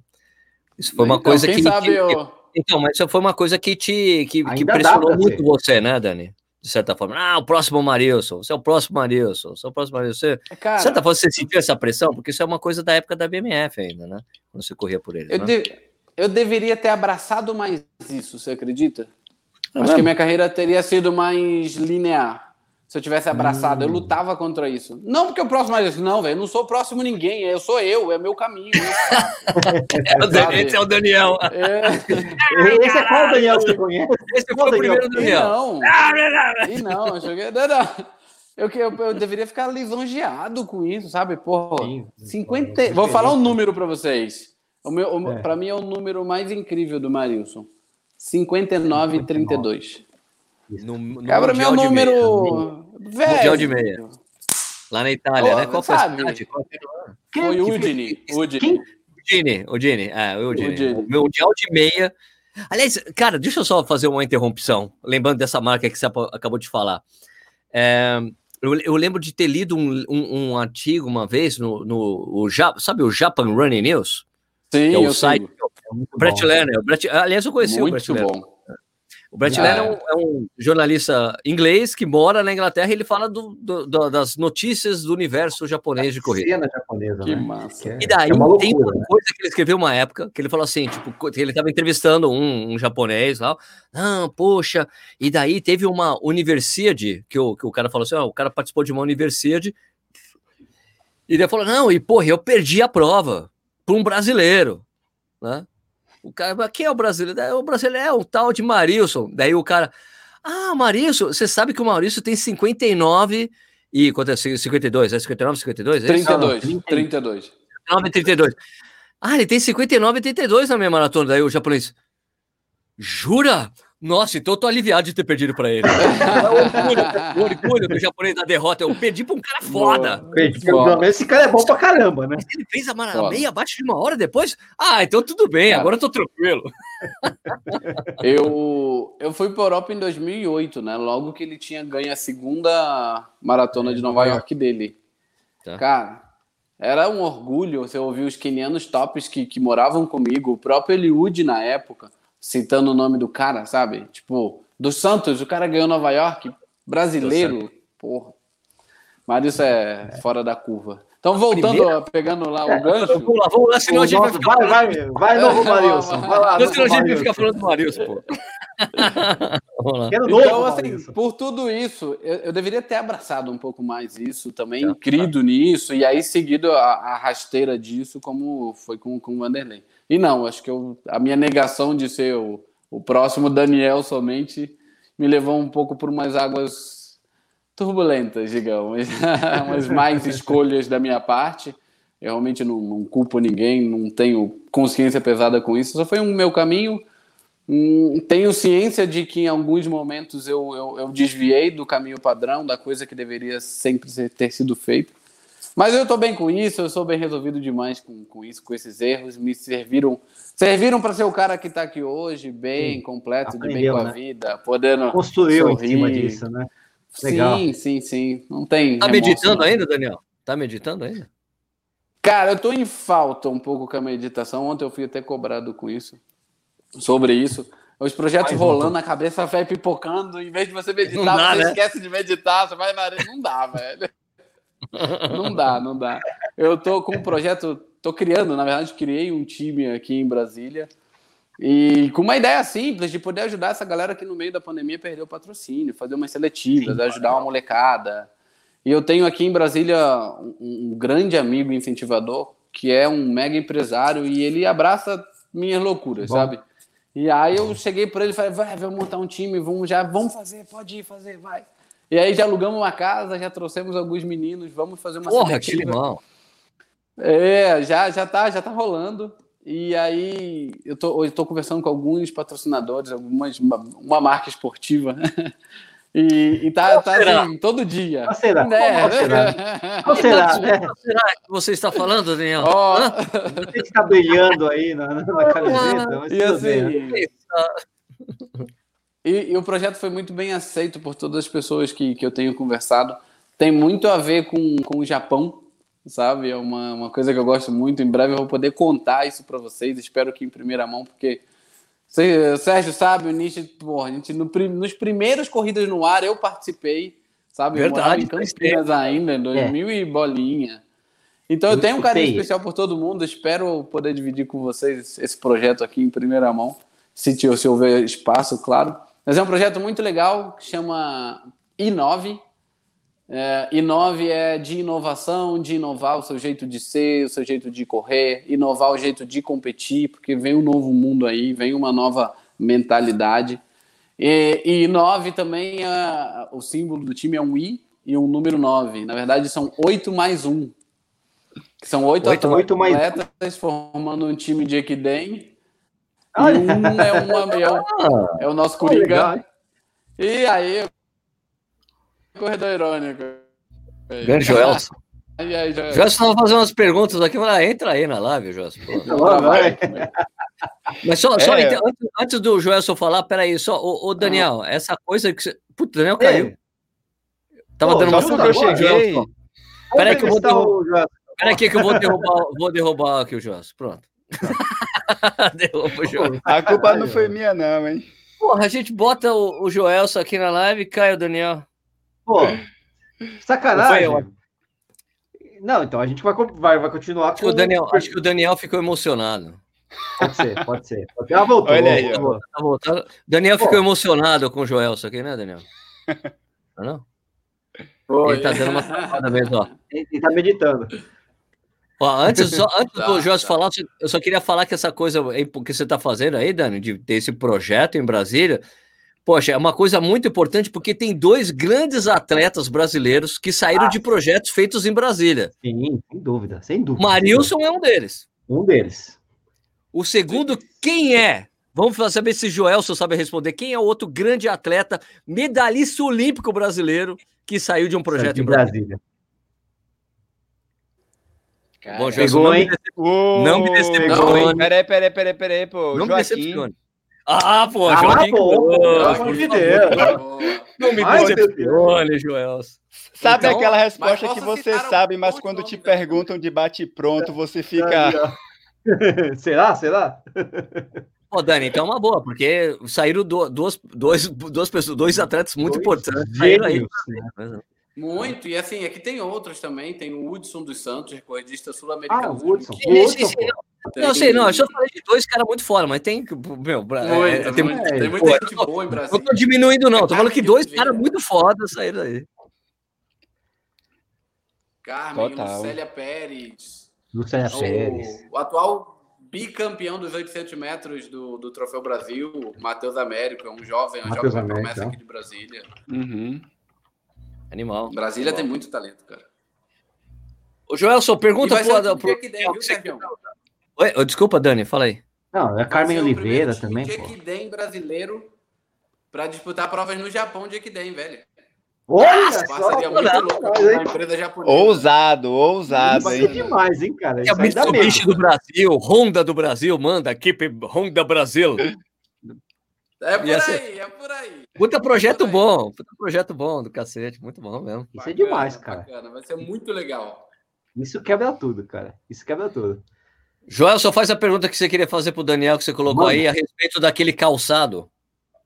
Isso foi uma então, coisa que, sabe, que, eu... Então, mas isso foi uma coisa que te que, que pressionou muito ser. você, né, Dani? De certa forma. Ah, o próximo Marilson, você é o próximo Marilson, você é o próximo Marilson. Você, Cara, de certa forma, você sentiu essa pressão? Porque isso é uma coisa da época da BMF ainda, né? Quando você corria por ele. Eu, né? de, eu deveria ter abraçado mais isso, você acredita? É Acho que minha carreira teria sido mais linear. Se eu tivesse abraçado, hum. eu lutava contra isso. Não porque o próximo é isso, não, velho. Eu não sou o próximo ninguém. Eu sou eu, é meu caminho. é, esse é o Daniel. É. Esse é qual Daniel que você conhece? Esse foi o primeiro Daniel. E não. E não, eu cheguei. Não, não. Eu, eu, eu deveria ficar lisonjeado com isso, sabe? Porra, Sim, 50. Vou falar um número para vocês. O meu, é. Para mim é o número mais incrível do Marilson. 59 e 32. No, no Cabra, meu número. Velho. Mundial de meia. Lá na Itália, oh, né? Qual foi sabe? a cidade? Foi Udine. Udine. Udine, Udine. É, Udine. O meu Mundial de meia. Aliás, cara, deixa eu só fazer uma interrupção, lembrando dessa marca que você acabou de falar. É, eu, eu, lembro de ter lido um, um, um artigo uma vez no, no o, sabe o Japan Running News? Sim, é o site. É o Brett Lerner. aliás, eu conheci muito o Brett Lerner. Bom. O Brett ah, Lerner é um, é um, jornalista inglês que mora na Inglaterra e ele fala do, do, do, das notícias do universo japonês de corrida. Cena japonesa, que né? massa. É, e daí é uma loucura, tem uma né? coisa que ele escreveu uma época, que ele falou assim, tipo, ele estava entrevistando um, um, japonês lá, não, poxa, e daí teve uma universidade, que o, que o cara falou assim, oh, o cara participou de uma universidade, e ele falou, não, e porra, eu perdi a prova para um brasileiro, né? O cara, quem é o brasileiro? O brasileiro é o tal de Marilson. Daí o cara, ah, Marilson, você sabe que o Maurício tem 59 e quanto é 52? É 59, 52? É 32, 32. 59 32. Ah, ele tem 59 e 32 na minha maratona. Daí o japonês, jura? Nossa, então eu tô aliviado de ter perdido para ele. É o orgulho, do japonês da derrota. Eu perdi para um cara foda. Perdi, esse cara é bom pra caramba, né? Mas ele fez a foda. meia abaixo de uma hora depois. Ah, então tudo bem, agora eu tô tranquilo. Eu, eu fui para Europa em 2008, né? Logo que ele tinha ganho a segunda maratona de Nova York dele. Tá. Cara, era um orgulho você ouvir os quenianos tops que, que moravam comigo, o próprio Eliud na época citando o nome do cara, sabe? Tipo, do Santos, o cara ganhou Nova York, brasileiro, porra. Mas isso é fora da curva. Então, voltando, Primeiro... pegando lá o é, gancho. Vamos lá, vamos lá, senão a gente vai ficar. Vai, vai, vai, novo Marilson. Vai lá. Senão a gente vai ficar falando do Marilson, pô. Quero novo, então, assim, por tudo isso, eu, eu, deveria ter abraçado um pouco mais isso também, é, crido tá. nisso, e aí seguido a, a, rasteira disso, como foi com, com o Vanderlei. E não, acho que eu, a minha negação de ser o, o próximo Daniel somente me levou um pouco por umas águas turbulentas, digamos, umas mais escolhas da minha parte. Eu realmente não, não, culpo ninguém, não tenho consciência pesada com isso, só foi um meu caminho. Hum, tenho ciência de que em alguns momentos eu, eu, eu desviei do caminho padrão, da coisa que deveria sempre ter sido feita. Mas eu estou bem com isso, eu sou bem resolvido demais com, com isso, com esses erros. Me serviram serviram para ser o cara que está aqui hoje, bem, sim. completo, Aprendeu, de bem com a né? vida, podendo. Construiu sorrir. em cima disso, né? Legal. Sim, sim, sim. Não tem. Tá meditando ainda, Daniel? Tá meditando ainda? Cara, eu tô em falta um pouco com a meditação. Ontem eu fui até cobrado com isso. sobre isso. Os projetos rolando, a cabeça vai pipocando, em vez de você meditar, dá, você né? esquece de meditar, você vai na areia. Não dá, velho. Não dá, não dá. Eu tô com um projeto, tô criando, na verdade, criei um time aqui em Brasília. E com uma ideia simples de poder ajudar essa galera que no meio da pandemia perdeu o patrocínio, fazer umas seletivas, Sim, ajudar uma molecada. E eu tenho aqui em Brasília um, um grande amigo incentivador, que é um mega empresário, e ele abraça minhas loucuras, Bom. sabe? E aí eu cheguei para ele e falei, vai, vamos montar um time, vamos já, vamos fazer, pode ir fazer, vai. E aí já alugamos uma casa, já trouxemos alguns meninos, vamos fazer uma Porra, seletiva. que limão. É, já, já tá, já tá rolando. E aí eu tô, eu tô conversando com alguns patrocinadores, algumas uma marca esportiva. E, e tá, tá assim, todo dia. Qual será? Né? Qual será? Qual será? Qual será que você está falando, Daniel? Oh. Você está brilhando aí na, na camiseta. E, assim, e, e, o projeto foi muito bem aceito por todas as pessoas que, que eu tenho conversado. Tem muito a ver com, com o Japão, sabe? É uma, uma coisa que eu gosto muito. Em breve eu vou poder contar isso para vocês. Espero que em primeira mão, porque o Sérgio sabe, o Nietzsche, porra, a gente, no, nos primeiros corridas no ar eu participei, sabe? Verdade. em Campinas ainda, 2000 é. e bolinha. Então eu, eu tenho um carinho especial por todo mundo, espero poder dividir com vocês esse projeto aqui em primeira mão, se, se houver espaço, claro. Mas é um projeto muito legal que chama I9, é, I9 é de inovação, de inovar o seu jeito de ser, o seu jeito de correr, inovar o jeito de competir, porque vem um novo mundo aí, vem uma nova mentalidade. E, e 9 também, é, o símbolo do time é um I e um número 9. Na verdade, são 8 mais 1. São 8, 8 atletas mais... formando um time de Equidem. Um é, uma, é, o, é o nosso Coringa. E aí, Corredor irônico. Grande Joelson. Aí, Joelson. Joelson estava fazendo umas perguntas aqui, mas ah, entra aí na live, Joelson. Mas só, só é. antes, antes, do Joelson falar, peraí, só, ô, ô Daniel, ah. essa coisa que você. Puta, Daniel caiu. É. Tava Pô, dando uma que eu cheguei. Peraí que eu vou derrubar. Peraí que eu vou derrubar, vou derrubar aqui o Joelson. Pronto. Derruba o Joelson. A culpa não foi minha, não, hein? Porra, a gente bota o, o Joelson aqui na live e cai o Daniel. Pô, sacanagem. Não, então a gente vai, vai, vai continuar acho com. o Daniel, acho que o Daniel ficou emocionado. Pode ser, pode ser. Ah, voltou. Olha aí, voltou, tá voltando. Daniel Pô. ficou emocionado com o Joelson aqui, né, Daniel? Não? não? Pô, ele tá dando uma travada mesmo, ó. Ele tá meditando. Ó, antes, só, antes tá, do Joelson tá. falar, eu só queria falar que essa coisa que você tá fazendo aí, Dani, de ter esse projeto em Brasília, Poxa, é uma coisa muito importante porque tem dois grandes atletas brasileiros que saíram ah, de projetos feitos em Brasília. Sim, sem dúvida, sem dúvida. Marilson é um deles. Um deles. O segundo, quem é? Vamos saber se Joelson sabe responder. Quem é o outro grande atleta, medalhista olímpico brasileiro, que saiu de um projeto em Brasília? Cara, Bom, pegou, não, hein? Me não me decepcione. Peraí, peraí, peraí, peraí, pô. Não Joaquim, me decepcione. Ah, pô, ah, Joaquim pô, pelo amor de Deus. Não me decepcione, Joelson. Sabe então, aquela resposta que você sabe, mas quando te perguntam de bate-pronto, você fica. será? Será? Pô, Dani, então é uma boa, porque saíram do, duas, dois, duas pessoas, dois atletas muito dois importantes. Saíram aí. Muito, e assim, aqui tem outros também, tem o Hudson dos Santos, recordista sul-americano. Ah, o Hudson. Hudson. Não, sei, não, eu só falei de dois caras muito fora, mas tem. Meu, é, tem, muito, tem muita gente boa em Brasil. Não tô diminuindo, não, tô falando que dois caras muito foda saíram aí. Carmen, Total. Lucélia Pérez. Lucélia o, Pérez. O atual bicampeão dos 800 metros do, do Troféu Brasil, Matheus Américo, é um jovem, um jovem promessa aqui de Brasília. Uhum. Animal. Brasília Animal. tem muito talento, cara. O Joelson, pergunta pro, pro, que der, viu? Oi, desculpa, Dani, fala aí. Não, é Carmen Oliveira também. De Equidem brasileiro para disputar provas no Japão de Equidem, velho. Olha muito não, louca com uma empresa japonesa. Ousado, ousado, hein? demais, hein, cara? É a Mitsubishi do Brasil, Honda do Brasil, manda, equipe Honda Brasil. É por aí, é por aí. Puta projeto bom, puta projeto bom do cacete, muito bom mesmo. Isso é demais, cara. Bacana, vai ser muito legal. Isso quebra tudo, cara. Isso quebra tudo. Joel, só faz a pergunta que você queria fazer para o Daniel, que você colocou Mano. aí, a respeito daquele calçado.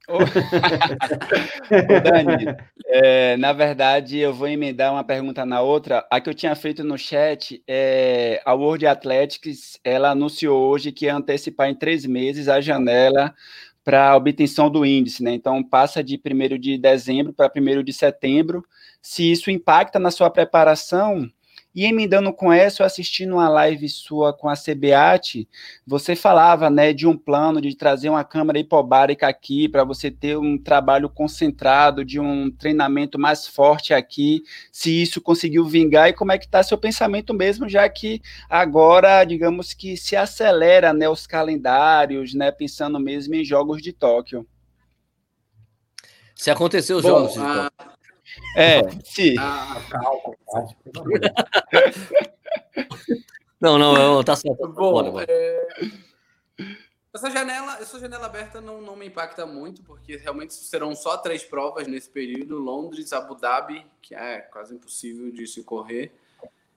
Ô, Dani, é, na verdade, eu vou emendar uma pergunta na outra. A que eu tinha feito no chat, é, a World Athletics, ela anunciou hoje que ia antecipar em três meses a janela para a obtenção do índice, né? Então, passa de 1 de dezembro para 1 de setembro. Se isso impacta na sua preparação, e emendando com essa, eu assistindo uma live sua com a CBAT, você falava, né, de um plano de trazer uma câmara hipobárica aqui para você ter um trabalho concentrado, de um treinamento mais forte aqui, se isso conseguiu vingar e como é que está seu pensamento mesmo, já que agora, digamos que se acelera, né, os calendários, né, pensando mesmo em jogos de Tóquio. Se aconteceu os Bom, jogos de Tóquio. É, sim. Ah, calma, calma. Não, não, tá certo. Bom, bora, bora. É... Essa janela, essa janela aberta não, não me impacta muito, porque realmente serão só três provas nesse período: Londres, Abu Dhabi, que é quase impossível de se correr,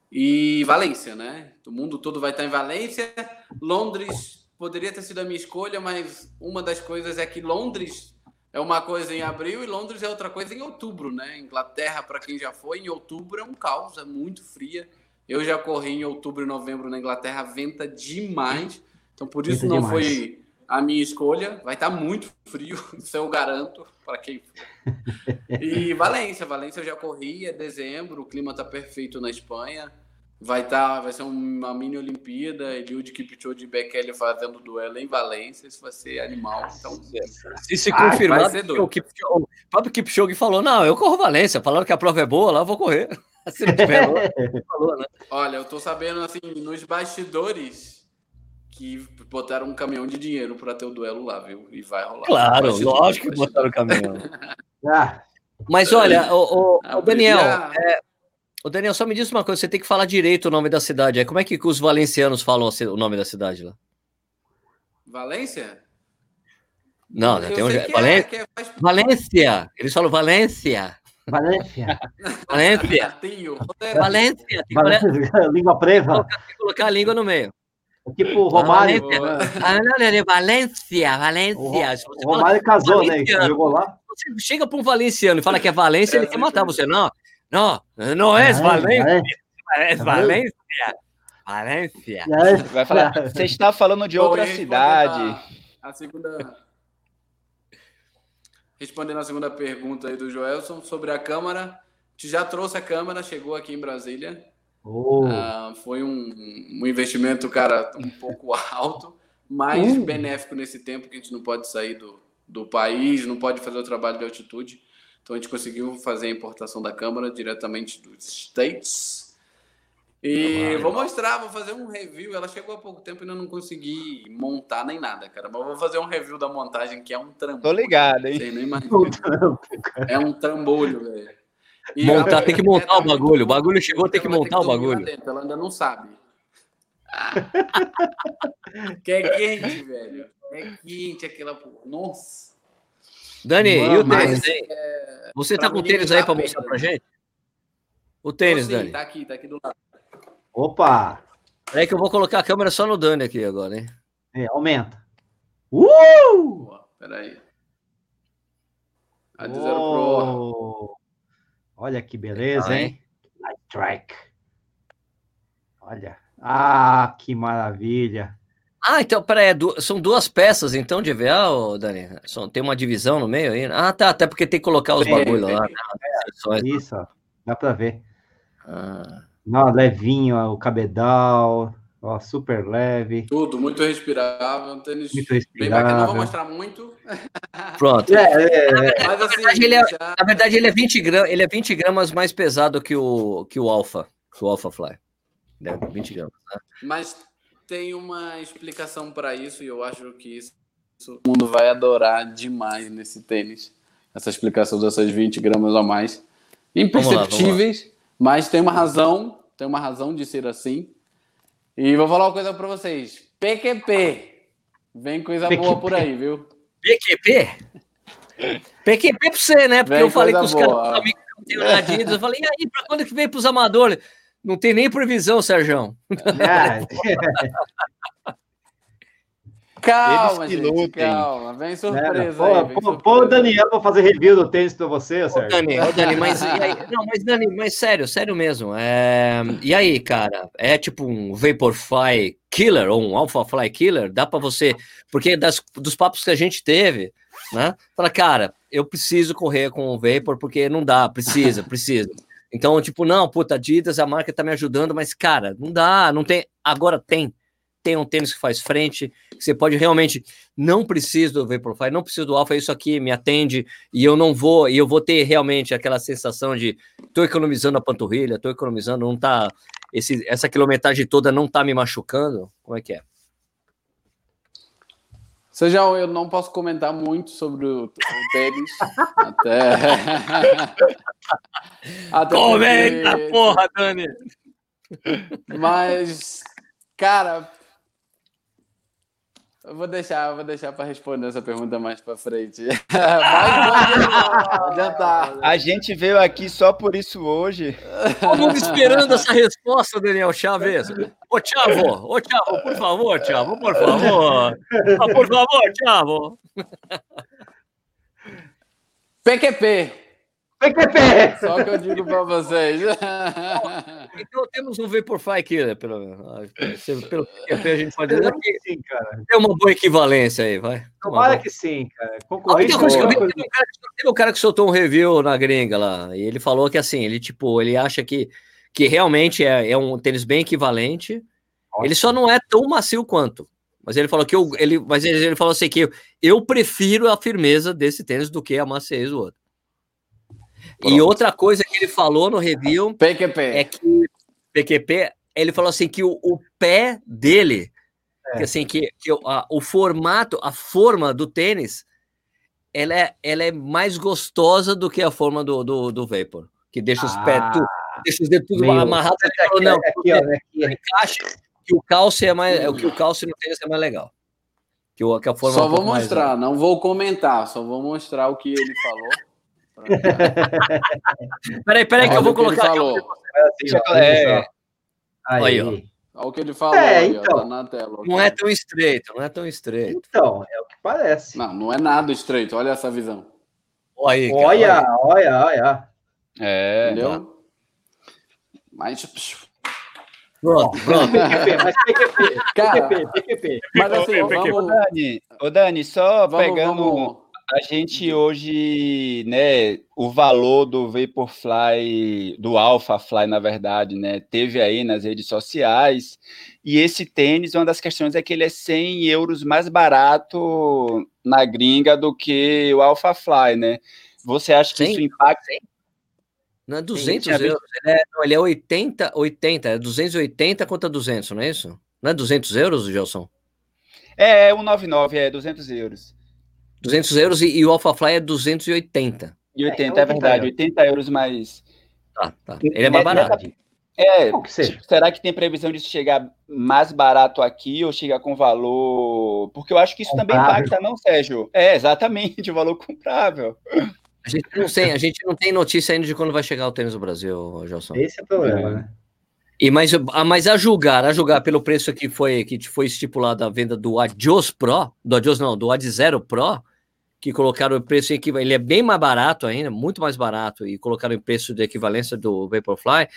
e Valência, né? O mundo todo vai estar em Valência. Londres poderia ter sido a minha escolha, mas uma das coisas é que Londres é uma coisa em abril e Londres é outra coisa em outubro, né? Inglaterra, para quem já foi, em outubro é um caos, é muito fria. Eu já corri em outubro e novembro na Inglaterra, venta demais. Então, por isso venta não demais. foi a minha escolha. Vai estar tá muito frio, isso eu garanto para quem for. E Valência, Valência eu já corri, é dezembro, o clima está perfeito na Espanha. Vai tá, vai ser uma mini Olimpíada, Eliud Kipchoge e Bekele fazendo duelo em Valência, isso vai ser animal. Então, se se confirmar, ah, o, Kipchoge, o próprio Kipchoge falou, não, eu corro Valência, falaram que a prova é boa, lá eu vou correr. Se não tiver, falou, né? Olha, eu tô sabendo, assim, nos bastidores, que botaram um caminhão de dinheiro para ter o duelo lá, viu? E vai rolar. Claro, lógico que botaram o caminhão. ah. Mas olha, o, o, o Daniel, é, o Daniel, só me diz uma coisa, você tem que falar direito o nome da cidade. Como é que os valencianos falam o nome da cidade lá? Valência? Não, né, tem um... Valência. É, é, faz... Valência. Eles falam Valência. Valência. Valência. Valência. Valência. Língua presa. Tem que colocar a língua no meio. É tipo Romário. Ah, não, não, é Valência, Valência. O Romário casou, né? Jogou lá. Você chega para um valenciano e fala que é Valência, ele quer matar você. Não, não, não é Valência. É Valência. Valência. Vai falar, você está falando de outra cidade. A, segunda. Respondendo a segunda pergunta aí do Joelson sobre a Câmara. A gente já trouxe a Câmara, chegou aqui em Brasília. Oh. Uh, foi um, um, investimento, cara, um pouco alto, mas uh. benéfico nesse tempo que a gente não pode sair do, do país, não pode fazer o trabalho de altitude. Então a gente conseguiu fazer a importação da câmara diretamente dos States. E vou mostrar, vou fazer um review. Ela chegou há pouco tempo e ainda não consegui montar nem nada, cara. Mas vou fazer um review da montagem, que é um trambolho. Tô ligado, hein? é um trambolho, velho. Montar, tem que montar o bagulho. O bagulho chegou, tem que montar o bagulho. Dentro, ela ainda não sabe. que é quente, velho. É quente aquela. Nossa. Dani, e o tênis, hein? É... Você tá com o tênis aí para mostrar pra gente? O tênis, sim, Dani. Tá aqui, tá aqui do lado. Opa! É que eu vou colocar a câmera só no Dani aqui agora, hein? É, aumenta. Uh! Peraí. A de Pro. Olha que beleza, hein? Light track. Olha. Ah, que maravilha. Ah, então, peraí, é são duas peças, então, de EVA, Dani? Tem uma divisão no meio aí? Ah, tá, até porque tem que colocar os bagulhos lá. Né? Isso, ó, dá pra ver. Ah. Não, levinho, ó, o cabedal, ó, super leve. Tudo, muito respirável, um tênis muito respirável. bem Não vou mostrar muito. Pronto. É, é, é. Mas, assim, na, verdade, ele é, já... na verdade, ele é 20 gramas, ele é 20 gramas mais pesado que o, que o Alpha, que o Alpha Fly. É 20 gramas, né? Mas tem uma explicação para isso e eu acho que isso, isso, o mundo vai adorar demais nesse tênis. Essa explicação dessas 20 gramas a mais. Imperceptíveis, vamos lá, vamos lá. mas tem uma razão, tem uma razão de ser assim. E vou falar uma coisa para vocês. PQP. Vem coisa PQP. boa por aí, viu? PQP? PQP pra você, né? Porque vem eu falei com os caras amigos eu falei, e aí, pra quando que vem pros amadores? Não tem nem previsão, Sérgio. É. calma, gente, calma. Vem surpresa é, aí. Pô, pô, o Daniel pra fazer review do tênis pra você, Sérgio. Dani, ô, Dani, mas, aí, não, mas Dani, mas sério, sério mesmo. É, e aí, cara, é tipo um Vaporfly Killer ou um Alpha Fly Killer? Dá para você, porque das, dos papos que a gente teve, né? Fala, cara, eu preciso correr com o Vapor porque não dá, precisa, precisa. Então, tipo, não, puta, Adidas, a marca tá me ajudando, mas, cara, não dá, não tem. Agora tem. Tem um tênis que faz frente, que você pode realmente. Não preciso do Vaporfly, não preciso do Alpha, isso aqui me atende, e eu não vou, e eu vou ter realmente aquela sensação de tô economizando a panturrilha, tô economizando, não tá. Esse, essa quilometragem toda não tá me machucando. Como é que é? Seja, eu não posso comentar muito sobre o, o tênis. até. até Comenta, porque... porra, Dani! Mas, cara, eu vou deixar, eu vou deixar para responder essa pergunta mais para frente. Mas adiantar. A gente veio aqui só por isso hoje. Estamos esperando essa resposta, Daniel Chaves. Ô, Thiago, ô, Thiago, por favor, Thiago, por favor. Ah, por favor, Thiago. PQP. PQP! Só que eu digo para vocês. então temos um Vaporfly aqui, né? Pelo, pelo PQP a gente pode dizer que sim, cara. tem uma boa equivalência aí, vai. Tomara que sim, cara. Concorrente. Vi, teve, um cara, teve um cara que soltou um review na gringa lá, e ele falou que assim, ele tipo, ele acha que, que realmente é, é um tênis bem equivalente, Ótimo. ele só não é tão macio quanto. Mas ele falou que eu, ele, mas ele, ele falou assim que eu, eu prefiro a firmeza desse tênis do que a maciez do outro. Pronto. E outra coisa que ele falou no review PQP. é que PQP, ele falou assim que o, o pé dele, é. que assim que, que a, o formato, a forma do tênis, ela é, ela é mais gostosa do que a forma do, do, do Vapor, que deixa os ah, pés tudo, deixa os dedos tudo amarrados. Aqui, não, aqui, ó, aqui, encaixa, que o calço é mais, é o que o calço no tênis é mais legal. Que, o, que a forma só vou mostrar, mais, não vou comentar, só vou mostrar o que ele falou. peraí, peraí, que eu vou colocar. Falou. É. Aí, ó. Olha o que ele falou é, aí, então, ó, tá na tela. Não é tão estreito, não é tão estreito. Então, é o que parece. Não, não é nada estreito, olha essa visão. Olha, olha, olha, olha. É. Entendeu? Tá. Mas. Pronto, pronto. PQP, mas PQP. Cara, PQP, PQP. Mas assim, vamos... Ô, Dani, ô Dani, só vamos, pegando. Vamos a gente hoje, né, o valor do Vaporfly, do Alphafly, na verdade, né, teve aí nas redes sociais, e esse tênis, uma das questões é que ele é 100 euros mais barato na gringa do que o Alphafly, né? Você acha que 100? isso impacta? Não é 200 Sim, euros, ele é, não, ele é 80, 80, é 280 contra 200, não é isso? Não é 200 euros, Gelson? É, 199, é 200 euros. 200 euros e, e o AlphaFly é 280. E 80, é, é verdade, 80 euros mais. Tá, tá. Ele é mais barato. É, será que tem previsão de chegar mais barato aqui ou chegar com valor? Porque eu acho que isso comprável. também impacta, não, Sérgio? É, exatamente, o valor comprável. A gente não tem, a gente não tem notícia ainda de quando vai chegar o tênis no Brasil, Gelson. Esse é o problema, né? E mas, mas a julgar, a julgar pelo preço que foi que foi estipulado a venda do Adios Pro, do Adios não, do Ad Zero Pro, que colocaram o preço equivalente, ele é bem mais barato ainda, muito mais barato, e colocaram o preço de equivalência do Vaporfly,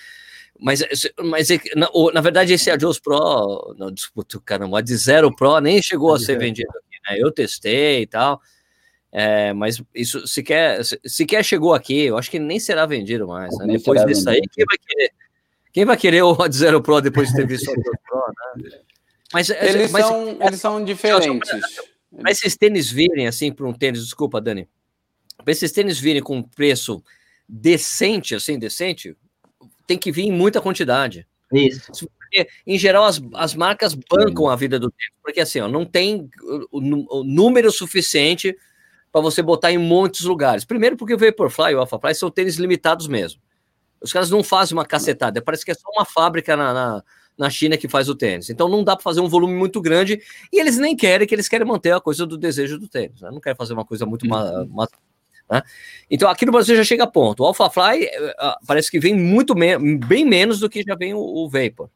mas, mas na, na verdade esse Adios Pro, não, desculpa, caramba, o Ad Zero Pro nem chegou a ser vendido aqui, né? Eu testei e tal, é, mas isso sequer, sequer chegou aqui, eu acho que nem será vendido mais, né? Depois disso aí, quem vai querer? Quem vai querer o Ad Zero Pro depois de ter visto o Adios Pro, né? Mas, eles, mas, são, eles são diferentes. Para esses tênis virem assim para um tênis, desculpa, Dani, para esses tênis virem com um preço decente, assim, decente, tem que vir em muita quantidade. Isso. Porque, em geral, as, as marcas bancam a vida do tênis, porque assim, ó, não tem o, o, o número suficiente para você botar em muitos lugares. Primeiro, porque o Vaporfly e o AlphaFly são tênis limitados mesmo. Os caras não fazem uma cacetada, parece que é só uma fábrica na, na na China que faz o tênis. Então não dá para fazer um volume muito grande e eles nem querem, que eles querem manter a coisa do desejo do tênis. Né? Não querem fazer uma coisa muito. Uhum. Ma, né? Então aqui no Brasil já chega a ponto. O AlphaFly uh, parece que vem muito me bem menos do que já vem o, o Vapor.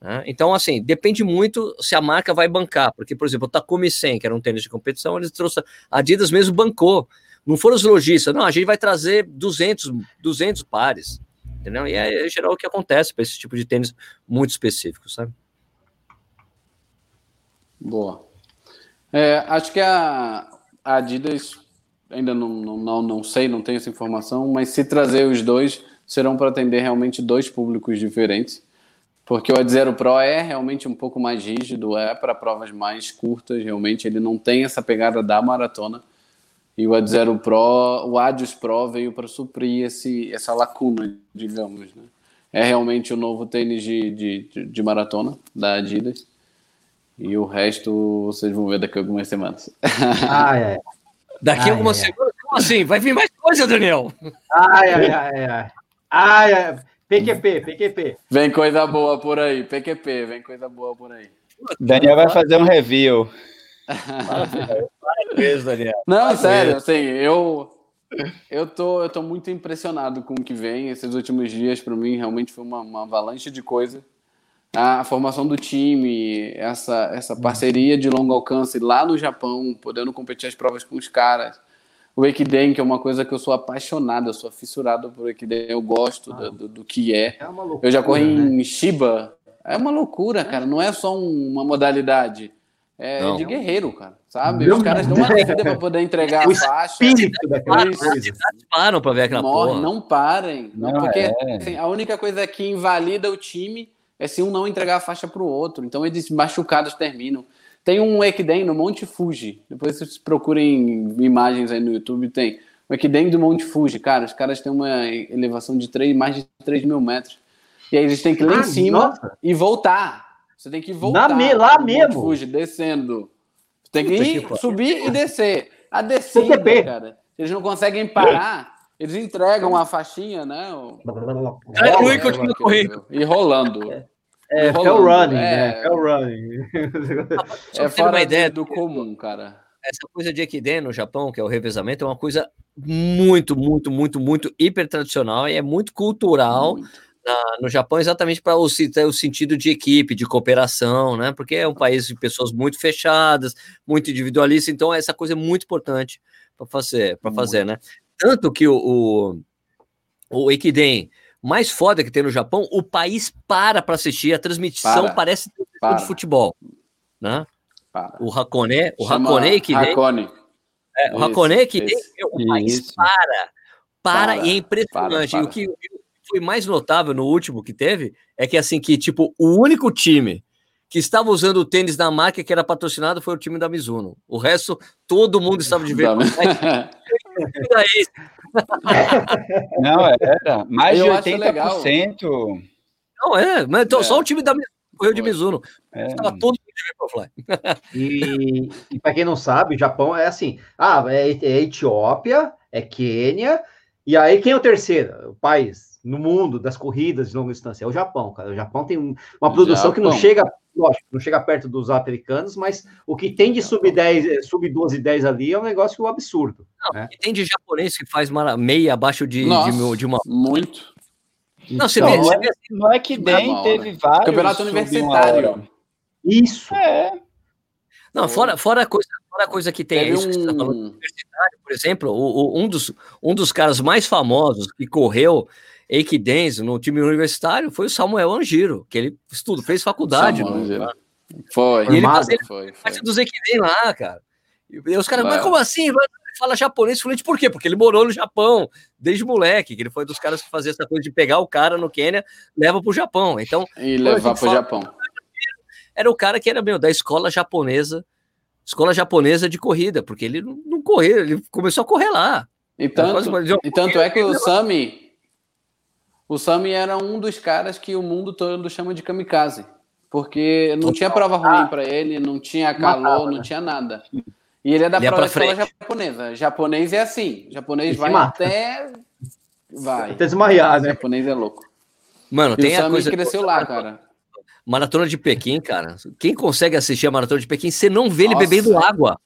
Né? Então, assim, depende muito se a marca vai bancar, porque, por exemplo, o Takumi 100, que era um tênis de competição, eles trouxeram, a Adidas mesmo bancou, não foram os lojistas, não, a gente vai trazer 200, 200 pares, entendeu? E é, é geral o que acontece para esse tipo de tênis muito específico, sabe? Boa. É, acho que a, Adidas, ainda não, não, não sei, não tenho essa informação, mas se trazer os dois, serão para atender realmente dois públicos diferentes. Porque o Ad Zero Pro é realmente um pouco mais rígido, é para provas mais curtas, realmente ele não tem essa pegada da maratona. E o Ad Zero Pro, o Adios Pro veio para suprir esse, essa lacuna, digamos. Né? É realmente o novo tênis de, de, de maratona da Adidas. E o resto vocês vão ver daqui a algumas semanas. Ah, é. Daqui a algumas semanas? Como assim? Vai vir mais coisa, Daniel? Ai, ai, ai, ai. Ai, ai. PQP, PQP. Vem coisa boa por aí. PQP, vem coisa boa por aí. Daniel vai fazer um review. Parabéns, Daniel. Não, Parabéns. sério, assim, eu eu tô, eu tô muito impressionado com o que vem. Esses últimos dias, para mim, realmente foi uma, uma avalanche de coisa a formação do time, essa, essa parceria de longo alcance lá no Japão, podendo competir as provas com os caras. O Ekiden, que é uma coisa que eu sou apaixonado, eu sou fissurado por Ekiden, eu gosto ah, do, do, que é. é loucura, eu já corri né? em Shiba, é uma loucura, cara, não é só uma modalidade. É não. de guerreiro, cara, sabe? Meu os caras dão uma vida para poder entregar a faixa. Eles param para ver aquela morre, porra. Não parem, não, porque é. assim, a única coisa que invalida o time é se um não entregar a faixa para o outro. Então eles machucados terminam. Tem um Ekiden no Monte Fuji. Depois vocês procurem imagens aí no YouTube, tem. O Ekiden do Monte Fuji, cara, os caras têm uma elevação de 3, mais de 3 mil metros. E aí eles têm que ir lá ah, em cima nossa. e voltar. Você tem que voltar. Me, lá mesmo. Fuji, descendo. Você tem que ir, subir e descer. A descida, cara. Eles não conseguem parar. Eles entregam a faixinha, né? É, e continua correndo. E rolando. É, é o running, né? É o running. É fora uma ideia do comum, cara. Essa coisa de Ekiden no Japão, que é o revezamento, é uma coisa muito, muito, muito, muito hiper tradicional e é muito cultural muito. Na, no Japão, exatamente para o, o sentido de equipe, de cooperação, né? Porque é um país de pessoas muito fechadas, muito individualistas, então essa coisa é muito importante para fazer, para fazer, né? Tanto que o, o, o Ekiden mais foda que tem no Japão, o país para para assistir, a transmissão para. parece para. de futebol, né? Para. O Hakone, o Chama Hakone que Hakone. É, o Hakone que tem, o país isso. para, para, para, e é impressionante. Para, o que foi mais notável no último que teve é que assim que tipo o único time que estava usando o tênis da marca que era patrocinado foi o time da Mizuno. O resto todo mundo estava de ver. Não, era mais Eu de 80%. Não, é, mas então, é. só o time da correu de Mizuno. É. Estava todo mundo de Vaporfly. E, e para quem não sabe, o Japão é assim: ah, é, é Etiópia, é Quênia, e aí quem é o terceiro? O país no mundo das corridas de longa distância? É o Japão, cara. O Japão tem uma produção Japão. que não chega lógico, não chega perto dos americanos, mas o que tem de sub 10, sub 12 e 10 ali é um negócio absurdo. Não, né? tem de japonês que faz meia abaixo de, Nossa, de, de, uma. Muito. Não, você então, vê, você vê não é que nem é teve né? vários. Campeonato universitário. Isso. É. Não, fora, fora, a coisa, fora a coisa que tem, é isso um... que você tá falando, universitário, por exemplo, o, o, um, dos, um dos caras mais famosos que correu Equidense no time universitário foi o Samuel Angiro, que ele estudo, fez faculdade. No, foi, e ele fazia foi, parte dos Equidens lá, cara. E os caras, mas como assim? Fala japonês fluente, por quê? Porque ele morou no Japão desde moleque, que ele foi dos caras que fazia essa coisa de pegar o cara no Quênia, leva pro Japão. Então, e levar pro Japão. Era o cara que era meu da escola japonesa, escola japonesa de corrida, porque ele não, não correu, ele começou a correr lá. E tanto, e tanto é que o Sami o Sami era um dos caras que o mundo todo chama de kamikaze. Porque não tinha prova ruim para ele, não tinha calor, não tinha nada. E ele é da ele prova escola japonesa. Japonês é assim. Japonês vai mata. até. Vai. Até desmaiar, né? Japonês é louco. Mano, e tem o a coisa. cresceu lá, cara. Maratona de Pequim, cara. Quem consegue assistir a Maratona de Pequim, você não vê ele Nossa. bebendo água.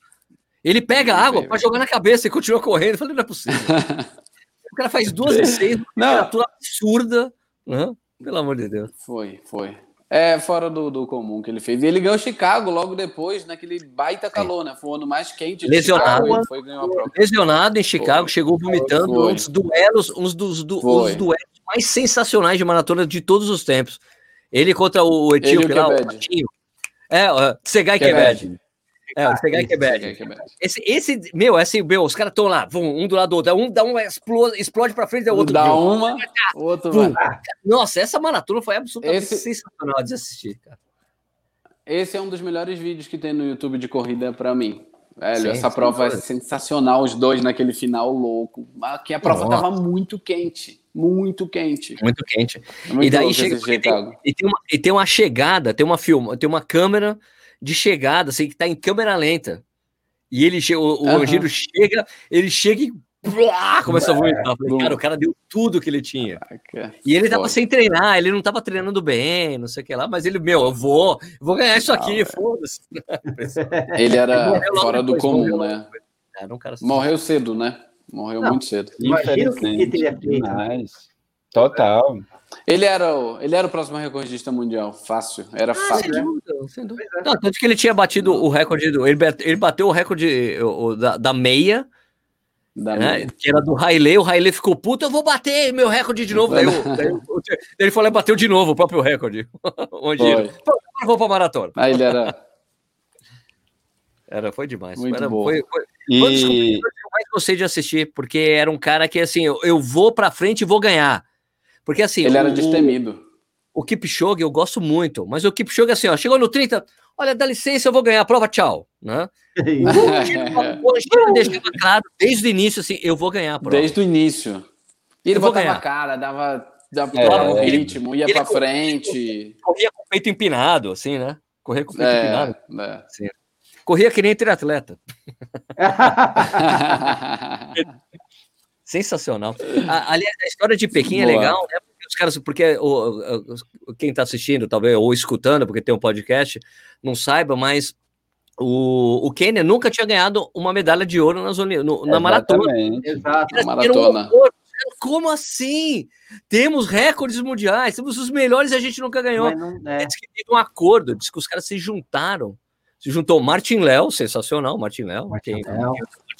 Ele pega água para jogar na cabeça e continua correndo. Eu falei, não é possível. O cara faz duas e seis, uma temperatura absurda. Né? Pelo amor de Deus. Foi, foi. É, fora do, do comum que ele fez. E ele ganhou Chicago logo depois, naquele baita calor, né? Foi o ano mais quente. Lesionado. Chicago, foi, Lesionado em Chicago, foi. chegou vomitando foi. uns duelos, uns dos du, uns duelos mais sensacionais de maratona de todos os tempos. Ele contra o Etíope lá, o Patinho. É, Segai Quebed. É, o Segai Quebed. Esse, esse, meu, assim, meu, os caras estão lá, vão, um do lado do outro. Um dá um explode, explode pra frente, o outro. Dá uma, o outro vai. Nossa, essa maratona foi absolutamente esse... sensacional de assistir, cara. Esse é um dos melhores vídeos que tem no YouTube de corrida para mim. Velho, sim, essa prova é sensacional, os dois naquele final louco. Que a prova Nossa. tava muito quente. Muito quente. Muito quente. É muito e daí chega. E tem, e, tem uma, e tem uma chegada, tem uma filma, tem uma câmera de chegada, assim, que tá em câmera lenta. E ele chega, o, uhum. Angiro chega, ele chega e começa a vomitar. Falei, cara, o cara deu tudo que ele tinha. E ele tava sem treinar, ele não tava treinando bem, não sei o que lá, mas ele, meu, eu vou, vou ganhar isso aqui, foda-se. Ele era ele fora do comum, né? Era um cara morreu cedo, né? Morreu não, muito cedo. Imagina o que ele teria feito. Total. Ele era, o, ele era o próximo recordista mundial, fácil, era ah, fácil. Sem dúvida, sem dúvida. Não, tanto que ele tinha batido o recorde, do, ele, ele bateu o recorde o, da, da meia, da né, que era do Haile, o Haile ficou puto, eu vou bater meu recorde de novo. Daí, daí, ele falou, bateu de novo o próprio recorde. Onde ele, eu vou pra maratona. Aí ele era... Era, foi demais. Muito era, bom. Foi, foi, e... foi que eu mais gostei de assistir, porque era um cara que, assim, eu, eu vou pra frente e vou ganhar. Porque assim. Ele o, era destemido. O, o Kipchoge eu gosto muito, mas o Kipchoge, assim, ó, chegou no 30, olha, dá licença, eu vou ganhar a prova, tchau. Né? o Giro deixava claro desde o início, assim, eu vou ganhar a prova. Desde o início. E ele eu botava a cara, dava, dava é, o ritmo, ia para frente. Corria com o peito empinado, assim, né? Corria com o peito é, empinado. É. Assim. Corria que nem triatleta. Sensacional. aliás, a história de Pequim é Boa. é legal, né? Porque os caras, porque o, o quem está assistindo, talvez, ou escutando, porque tem um podcast, não saiba, mas o, o Kenya nunca tinha ganhado uma medalha de ouro nas, no, na maratona. Exato, na maratona. Como assim? Temos recordes mundiais, temos os melhores e a gente nunca ganhou. Não, é. Diz que teve um acordo, diz que os caras se juntaram. Se juntou Martin Léo, sensacional, Martin Léo. Martin Léo.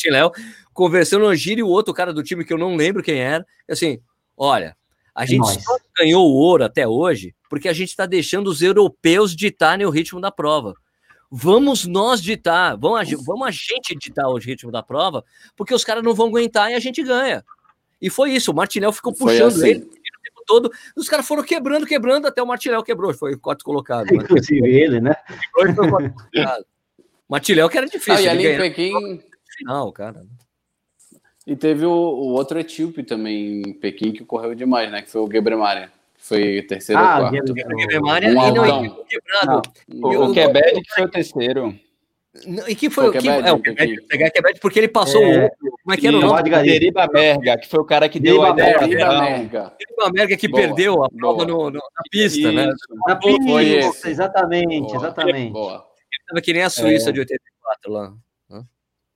Martin Léo conversando no giro e o outro cara do time que eu não lembro quem era, assim, olha, a é gente só ganhou o ouro até hoje porque a gente está deixando os europeus ditarem o ritmo da prova. Vamos nós ditar, vamos a, vamos a gente ditar o ritmo da prova, porque os caras não vão aguentar e a gente ganha. E foi isso, o Martinel ficou puxando assim. ele o tempo todo, os caras foram quebrando, quebrando, até o Martinel quebrou, foi o quarto colocado. Né? Inclusive ele, né? Martinel que era difícil. Ah, e ali em Pequim... Final, cara. E teve o, o, outro etíope também em Pequim que correu demais, né? Que foi o Gebremaria. Foi o terceiro ah, ou quarto. O Gebremaria um e não, quebrado. o, o Quebec que foi o terceiro. E que foi o que é, o Quebec, porque ele passou é, o como é que era o nome? Deriba Merga, que foi o cara que deu a ideia. Deriba Merga. Deriba Merga que boa, perdeu a prova no, no, na pista, né? Isso. né? Na pista, exatamente, boa, exatamente. Boa. Ele tava que nem a Suíça é. de 84 lá.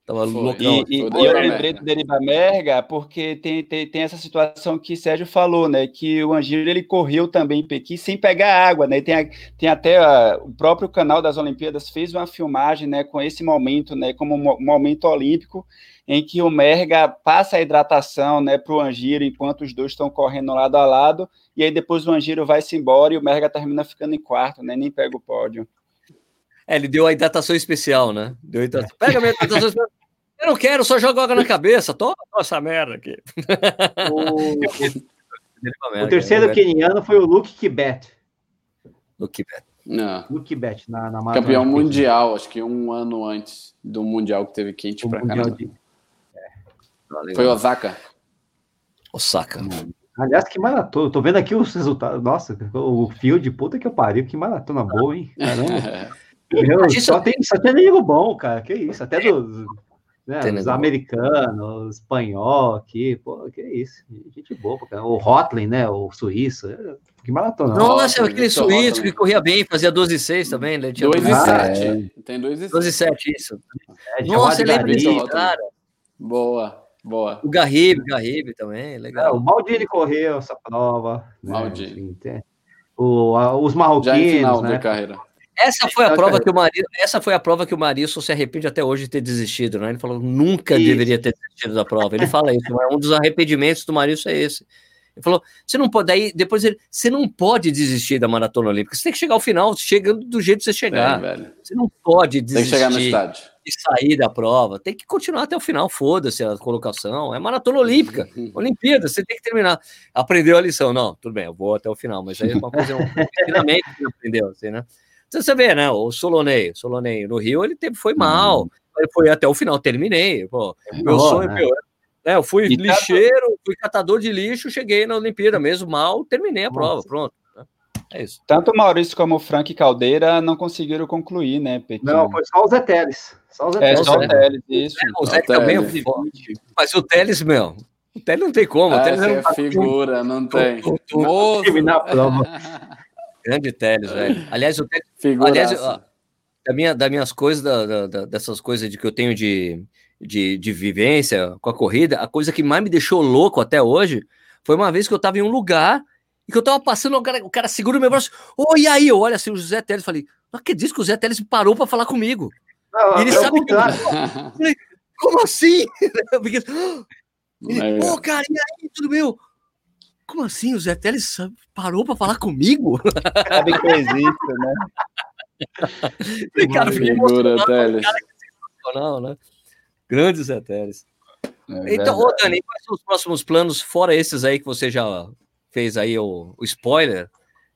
Tava loucão. E, e, e eu lembrei do Deriva Merga porque tem, tem, tem, essa situação que Sérgio falou, né? Que o Angiro ele correu também em Pequim sem pegar água, né? Tem, tem até a, o próprio canal das Olimpíadas fez uma filmagem, né? Com esse momento, né? Como um momento olímpico em que o Merga passa a hidratação, né? Para o Angiro enquanto os dois estão correndo lado a lado e aí depois o Angiro vai se embora e o Merga termina ficando em quarto, né? Nem pega o pódio. É, ele deu a hidratação especial, né? Deu hidratação. Pega a minha hidratação especial. Eu não quero, só joga água na cabeça. Toma essa merda aqui. O, o terceiro queniano foi o Luke Kibet. Luke Kibet. Não. Luke Kibet, na, na Campeão mundial, acho que um ano antes do mundial que teve quente o pra caramba. De... É. Foi Osaka. Osaka. Aliás, que maratona. Tô vendo aqui os resultados. Nossa, o field, puta que eu pariu. Que maratona boa, hein? Caramba. Meu, só, tem, só tem amigo bom, cara. Que isso. Até do, né, os americanos, espanhol aqui, pô, que isso, gente boa, o Hotley, né, o suíço, é, que maratona. Nossa, aquele suíço que corria bem, fazia 12 e 6 também, né? 2 e 7, ah, tem 2 e 7. 12 e 7, isso. É, Nossa, lembra disso, cara. Boa, boa. O Garribe, Garribe também, legal. É, o Maldini correu essa prova. Né, Maldini. Né, o, a, os marroquinos, Já em final né? de carreira. Essa foi a prova que o Maria, essa foi a prova que o Marisson se arrepende até hoje de ter desistido, né? Ele falou nunca Isso. deveria ter desistido da prova. Ele fala isso, mas um dos arrependimentos do Marisson é esse. Ele falou: você não pode, daí depois ele, você não pode desistir da maratona olímpica. Você tem que chegar ao final, chegando do jeito que você É, chegar. velho. Você não pode Tem que desistir chegar no estádio. de sair da prova. Tem que continuar até o final. Foda-se a colocação. É maratona olímpica. Olimpíada, você tem que terminar. Aprendeu a lição. Não, tudo bem, eu vou até o final, mas aí é uma coisa, um ensinamento que ele aprendeu, assim, né? Então, você vê, né? O Solonei, Solonei no Rio, ele teve, foi mal. Ele foi até o final, terminei. Pô, meu Boa, sonho, né? meu, né, eu fui E tanto- lixeiro, fui catador de lixo, cheguei na Olimpíada mesmo mal, terminei a prova, Nossa. pronto. né? É isso. Tanto o Maurício como o Frank Caldeira não conseguiram concluir, né, Pequeno? Não, foi só o Zé Teles. Só o Zé É, Teles. só Zé. o Teles, isso. O Zé também é Teles. Mas o Teles, meu, o Teles não tem como. O Teles Essa é é figura, não tem. terminar a prova. grande Teles, velho. Aliás, o Teles, Figuraça. aliás, ó, da minha, das minhas coisas, da- da- da- dessas coisas de que eu tenho de, de, de vivência com a corrida, a coisa que mais me deixou louco até hoje foi uma vez que eu tava em um lugar e que eu tava passando, o cara, o cara segura o meu braço. Oi, aí, eu olho assim, o José Teles, falei, não acredito que o José Teles parou para falar comigo. Não, Ele é o sabe que eu- contrário. Como assim? Eu fiquei, Ele, É. Pô, cara, e aí, tudo meu? Como assim? O Zé Teles parou pra falar comigo? Sabe que existe, né? Falei, cara, eu Figura, Teles. não, né? Grande Zé Teles. É Então, ô. Dani, quais são os próximos planos, fora esses aí que você já fez aí, o, o spoiler?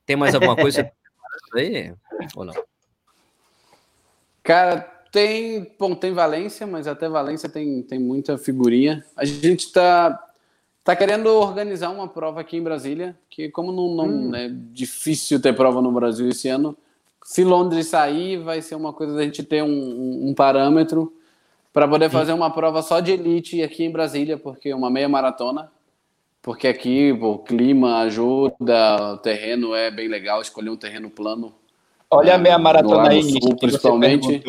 Tem mais alguma coisa aí? Ou não? Cara, tem, bom, tem Valência, mas até Valência tem, tem muita figurinha. A gente tá, tá querendo organizar uma prova aqui em Brasília, que como não, não é difícil ter prova no Brasil esse ano, se Londres sair, vai ser uma coisa da gente ter um, um, parâmetro para poder fazer uma prova só de elite aqui em Brasília, porque é uma meia maratona. Porque aqui pô, o clima ajuda, o terreno é bem legal, escolher um terreno plano Olha a meia no maratona aí, Sul, principalmente.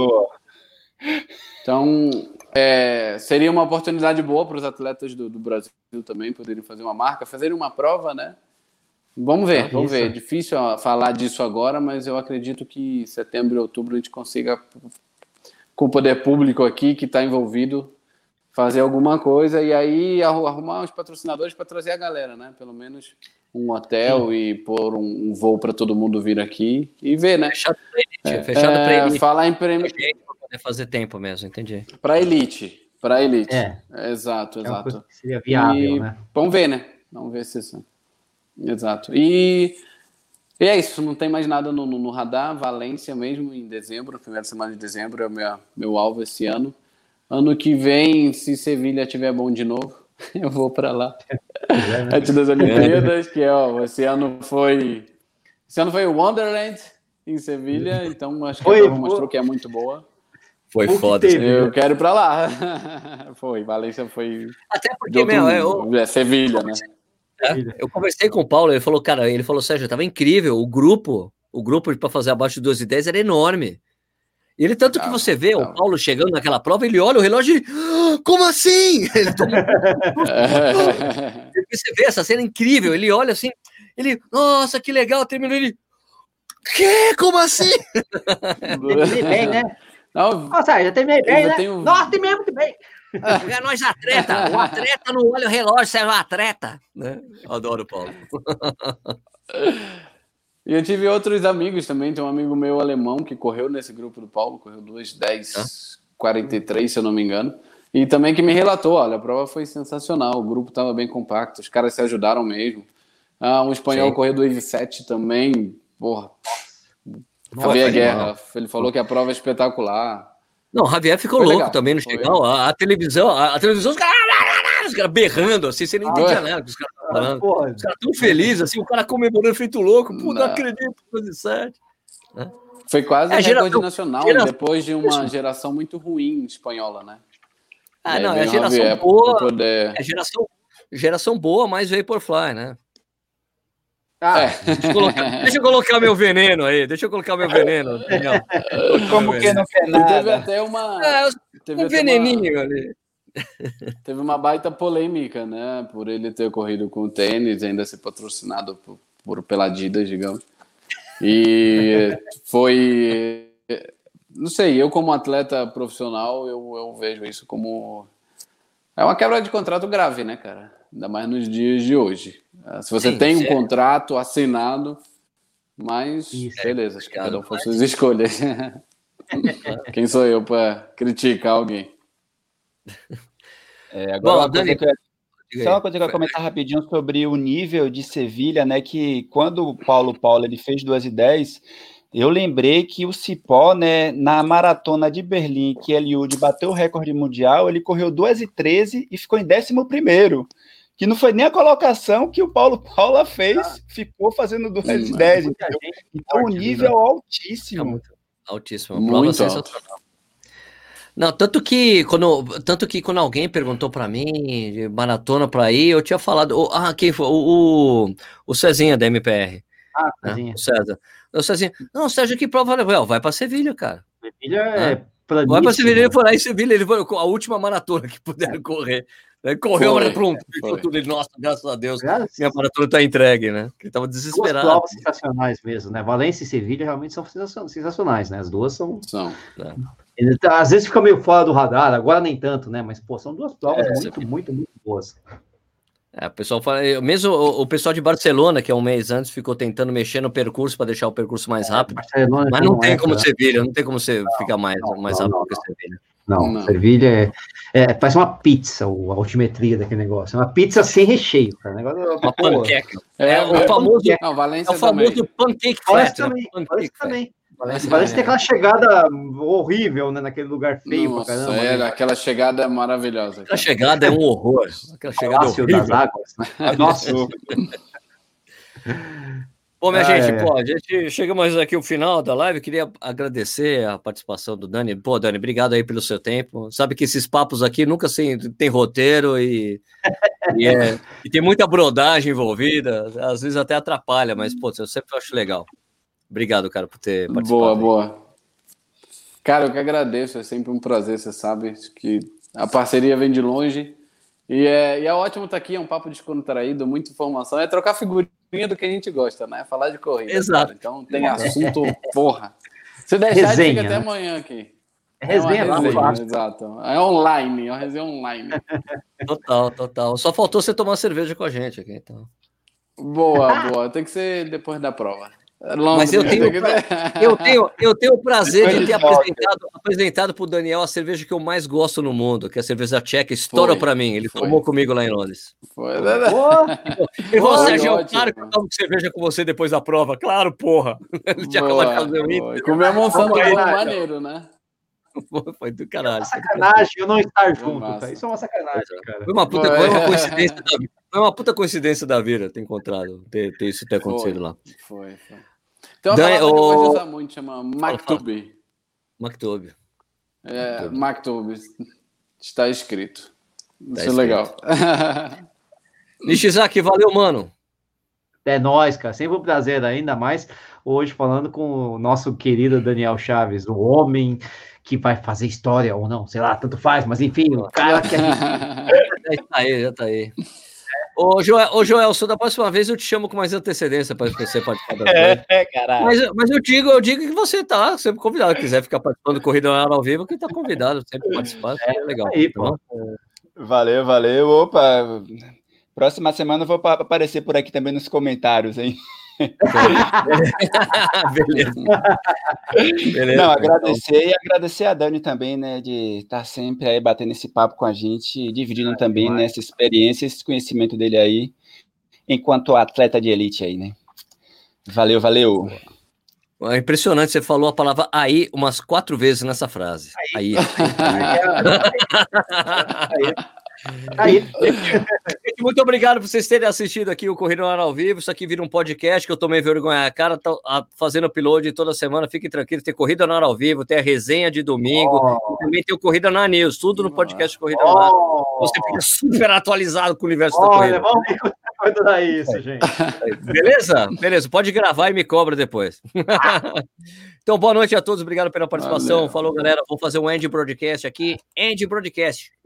Então, é, seria uma oportunidade boa para os atletas do, do Brasil também poderem fazer uma marca, fazerem uma prova, né? Vamos ver, vamos ver. É difícil falar disso agora, mas eu acredito que setembro e outubro a gente consiga, com o poder público aqui que está envolvido, fazer alguma coisa e aí arru- arrumar uns patrocinadores para trazer a galera, né? Pelo menos um hotel e pôr um, um voo para todo mundo vir aqui e ver, né? Fechado pra elite. Fechado É, falar em prêmio Poder fazer tempo mesmo, entendi. para elite, para elite. É. Exato, É exato. que seria viável, E né? Vamos ver, né? Vamos ver se isso. Exato. E, e é isso, não tem mais nada no, no, no radar. Valência mesmo, em dezembro, primeira semana de dezembro é o meu, meu alvo esse ano. Ano que vem, se Sevilha tiver bom de novo, eu vou para lá. É, né? Antes das Olimpíadas, que é, ó, esse ano foi. Esse ano foi o Wonderland em Sevilha, então acho que Foi, a prova mostrou que é muito boa. Foi O que foda. teve? Eu quero ir para lá. foi, Valência foi. Até porque, meu, é, eu, é Sevilha, né? É, eu conversei com o Paulo, ele falou, cara, ele falou, Sérgio, tava incrível, o grupo, o grupo para fazer abaixo de 12 e 10 era enorme. E ele, tanto que Tava, você vê tava. o Paulo chegando naquela prova, ele olha o relógio e "Ah, como assim? Ele toma- Porque você vê essa cena incrível, ele olha assim, ele, nossa, que legal, terminou ele, que? Como assim? Terminei bem, né? Não, Nossa, já terminei bem, né? tenho- Nossa, terminei muito bem. É nós atleta, o atleta não olha o relógio, você é um atleta. Né? Adoro o Paulo. E eu tive outros amigos também. Tem um amigo meu alemão que correu nesse grupo do Paulo, correu 2, 10, 43, se eu não me engano. E também que me relatou: olha, a prova foi sensacional, o grupo estava bem compacto, os caras se ajudaram mesmo. Ah, um espanhol Sim. correu 2 7 também, porra. Nossa, Javier animal. Guerra, ele falou que a prova é espetacular. Não, o Javier ficou Foi louco legal, também no chegar. A, a televisão, a, a televisão, os caras os caras berrando, assim, você não Ah, entendia ué? nada que os caras estavam falando. Porra, Os caras tão felizes, assim, o cara comemorando feito louco. Pô, não, Não. acredito, 17. Foi quase É, um geração- recorde nacional, geração- depois de uma geração muito ruim espanhola, né? Ah, não, é a veio geração Javier boa, poder- é geração, geração boa, mas Vaporfly, né? Ah, É. Deixa eu, colocar, deixa eu colocar meu veneno aí, deixa eu colocar meu veneno. Daniel. Como que não quer E teve nada? até uma. Ah, teve um até uma- veneninho ali. Teve uma baita polêmica, né? Por ele ter corrido com o tênis, ainda ser patrocinado por, por, pela Adidas, digamos. E foi. Não sei, eu como atleta profissional, eu, eu vejo isso como. É uma quebra de contrato grave, né, cara? Ainda mais nos dias de hoje. Se você Sim, tem um é. contrato assinado, mas isso. beleza, acho que cada um faz suas escolhas. Quem sou eu para criticar alguém? É, agora, Bom, Dani, que eu, só uma coisa que eu ia comentar rapidinho sobre o nível de Sevilha, né? Que quando o Paulo Paulo ele fez 2 e 10, eu lembrei que o Cipó, né, na maratona de Berlim, que Eliud bateu o recorde mundial, ele correu 2 e 13 e ficou em 11 primeiro que não foi nem a colocação que o Paulo Paula fez, ah. ficou fazendo 2 de 10. Então, o nível né? altíssimo. É muito altíssimo. Muito alto. Não, tanto que quando, tanto que quando alguém perguntou para mim de maratona para ir, eu tinha falado, ah, quem foi? O, o, o Cezinha da MPR. Ah, né? Cezinha. O César. O Cezinha. Não, Sérgio, que prova levou? Vai para Sevilha, cara. Sevilha é. Né? Vai para Sevilha, ele foi lá em Sevilha, ele foi a última maratona que puderam correr. Aí correu, foi, pronto, ficou tudo. Ele, nossa, graças a Deus, graças minha maratona está entregue, né? Ele estava desesperado. Duas provas sensacionais mesmo, né? Valência e Sevilha realmente são sensacionais, né? As duas são. São. É. Ele, tá, às vezes fica meio fora do radar, agora nem tanto, né? Mas, pô, são duas provas é, muito, muito, muito, muito boas. É, o pessoal fala, mesmo o, o, pessoal de Barcelona, que é um mês antes, ficou tentando mexer no percurso para deixar o percurso mais é, rápido. Barcelona mas não tem é, como Sevilha, não tem como você não, ficar mais, não, mais rápido não, que Sevilha. Não, não. Sevilha é, é, parece uma pizza, a altimetria daquele negócio. É uma pizza sem recheio, cara. Negócio, é uma panqueca. É, é, o famoso, é o famoso pancake flat. Também, pancake também. Valência, Valência tem aquela chegada horrível, né? Naquele lugar feio Nossa, pra caramba. Era, né? aquela chegada maravilhosa. Aquela chegada é um horror. Aquela chegada Palácio horrível. das águas. Né? Nossa. Bom, minha ah, gente, é. pô, a gente chegamos aqui ao final da live. queria agradecer a participação do Dani. Pô, Dani, obrigado aí pelo seu tempo. Sabe que esses papos aqui nunca assim, tem roteiro e, e, é, e, tem muita brodagem envolvida. Às vezes até atrapalha, mas, pô, eu sempre acho legal. Obrigado, cara, por ter participado. Boa, aí. boa. Cara, eu que agradeço. É sempre um prazer, você sabe que a parceria vem de longe. E é, e é ótimo estar aqui, é um papo descontraído, muita informação. É trocar figurinha do que a gente gosta, né? Falar de corrida. Exato. Cara. Então tem assunto, porra. Se deixar, resenha, fica até né? amanhã aqui. É resenha, é resenha exato. É online, é uma resenha online. Total, total. Só faltou você tomar cerveja com a gente aqui, então. Boa, boa. Tem que ser depois da prova. Mas eu tenho, eu, tenho, eu tenho o prazer de ter apresentado, apresentado para o Daniel a cerveja que eu mais gosto no mundo, que é a cerveja tcheca. Estoura para mim. Ele foi. tomou comigo lá em Londres. Foi. Ele falou, Sérgio, é claro que eu tomo cerveja com você depois da prova. Claro, porra. Ele tinha acabado de fazer o Inter. Comemos um sanduíche maneiro, né? Foi do caralho. sacanagem eu não estar junto, tá? Isso é uma sacanagem, cara. Foi uma puta, foi uma coincidência da vida. Foi uma puta coincidência da vida ter encontrado, ter, ter isso ter acontecido foi, lá. Foi, foi. Tem uma palavra o... que eu usar muito, chama Maktub. Maktub. É, Maktub. Está escrito. Isso tá é legal. Nishizaki, valeu, mano. É nóis, cara. Sempre um prazer, ainda mais hoje falando com o nosso querido Daniel Chaves, o homem que vai fazer história ou não, sei lá, tanto faz, mas enfim, o cara que. já tá aí, já tá aí. Ô, Joel, ô Joelson, da próxima vez eu te chamo com mais antecedência para você participar da é, é, caralho. Mas, mas eu digo, eu digo que você tá sempre convidado. quiser ficar participando do Corrida ao Vivo, que tá convidado sempre participar. É, é legal. Aí, pô. Valeu, valeu. Opa, próxima semana eu vou aparecer por aqui também nos comentários, hein? Beleza. Beleza. Não, agradecer então. e agradecer a Dani também, né, de estar tá sempre aí batendo esse papo com a gente, dividindo ah, também nessa experiência, esse conhecimento dele aí, enquanto atleta de elite aí, né? Valeu, valeu. É impressionante, você falou a palavra aí umas quatro vezes nessa frase. Aí. aí. aí. aí. Aí. Muito obrigado por vocês terem assistido aqui o Corrida ao Vivo. Isso aqui vira um podcast que eu tomei vergonha a cara, tô, a, fazendo upload toda semana. Fiquem tranquilos, tem Corrida no ao Vivo, tem a resenha de domingo, oh. também tem o Corrida na News, tudo no podcast Corrida oh. Lá. Você fica super atualizado com o universo da corrida. Vamos ver isso, gente. Beleza? Beleza, pode gravar e me cobra depois. então, boa noite a todos, obrigado pela participação. Valeu. Falou, galera. Vou fazer um End Broadcast aqui. End Broadcast.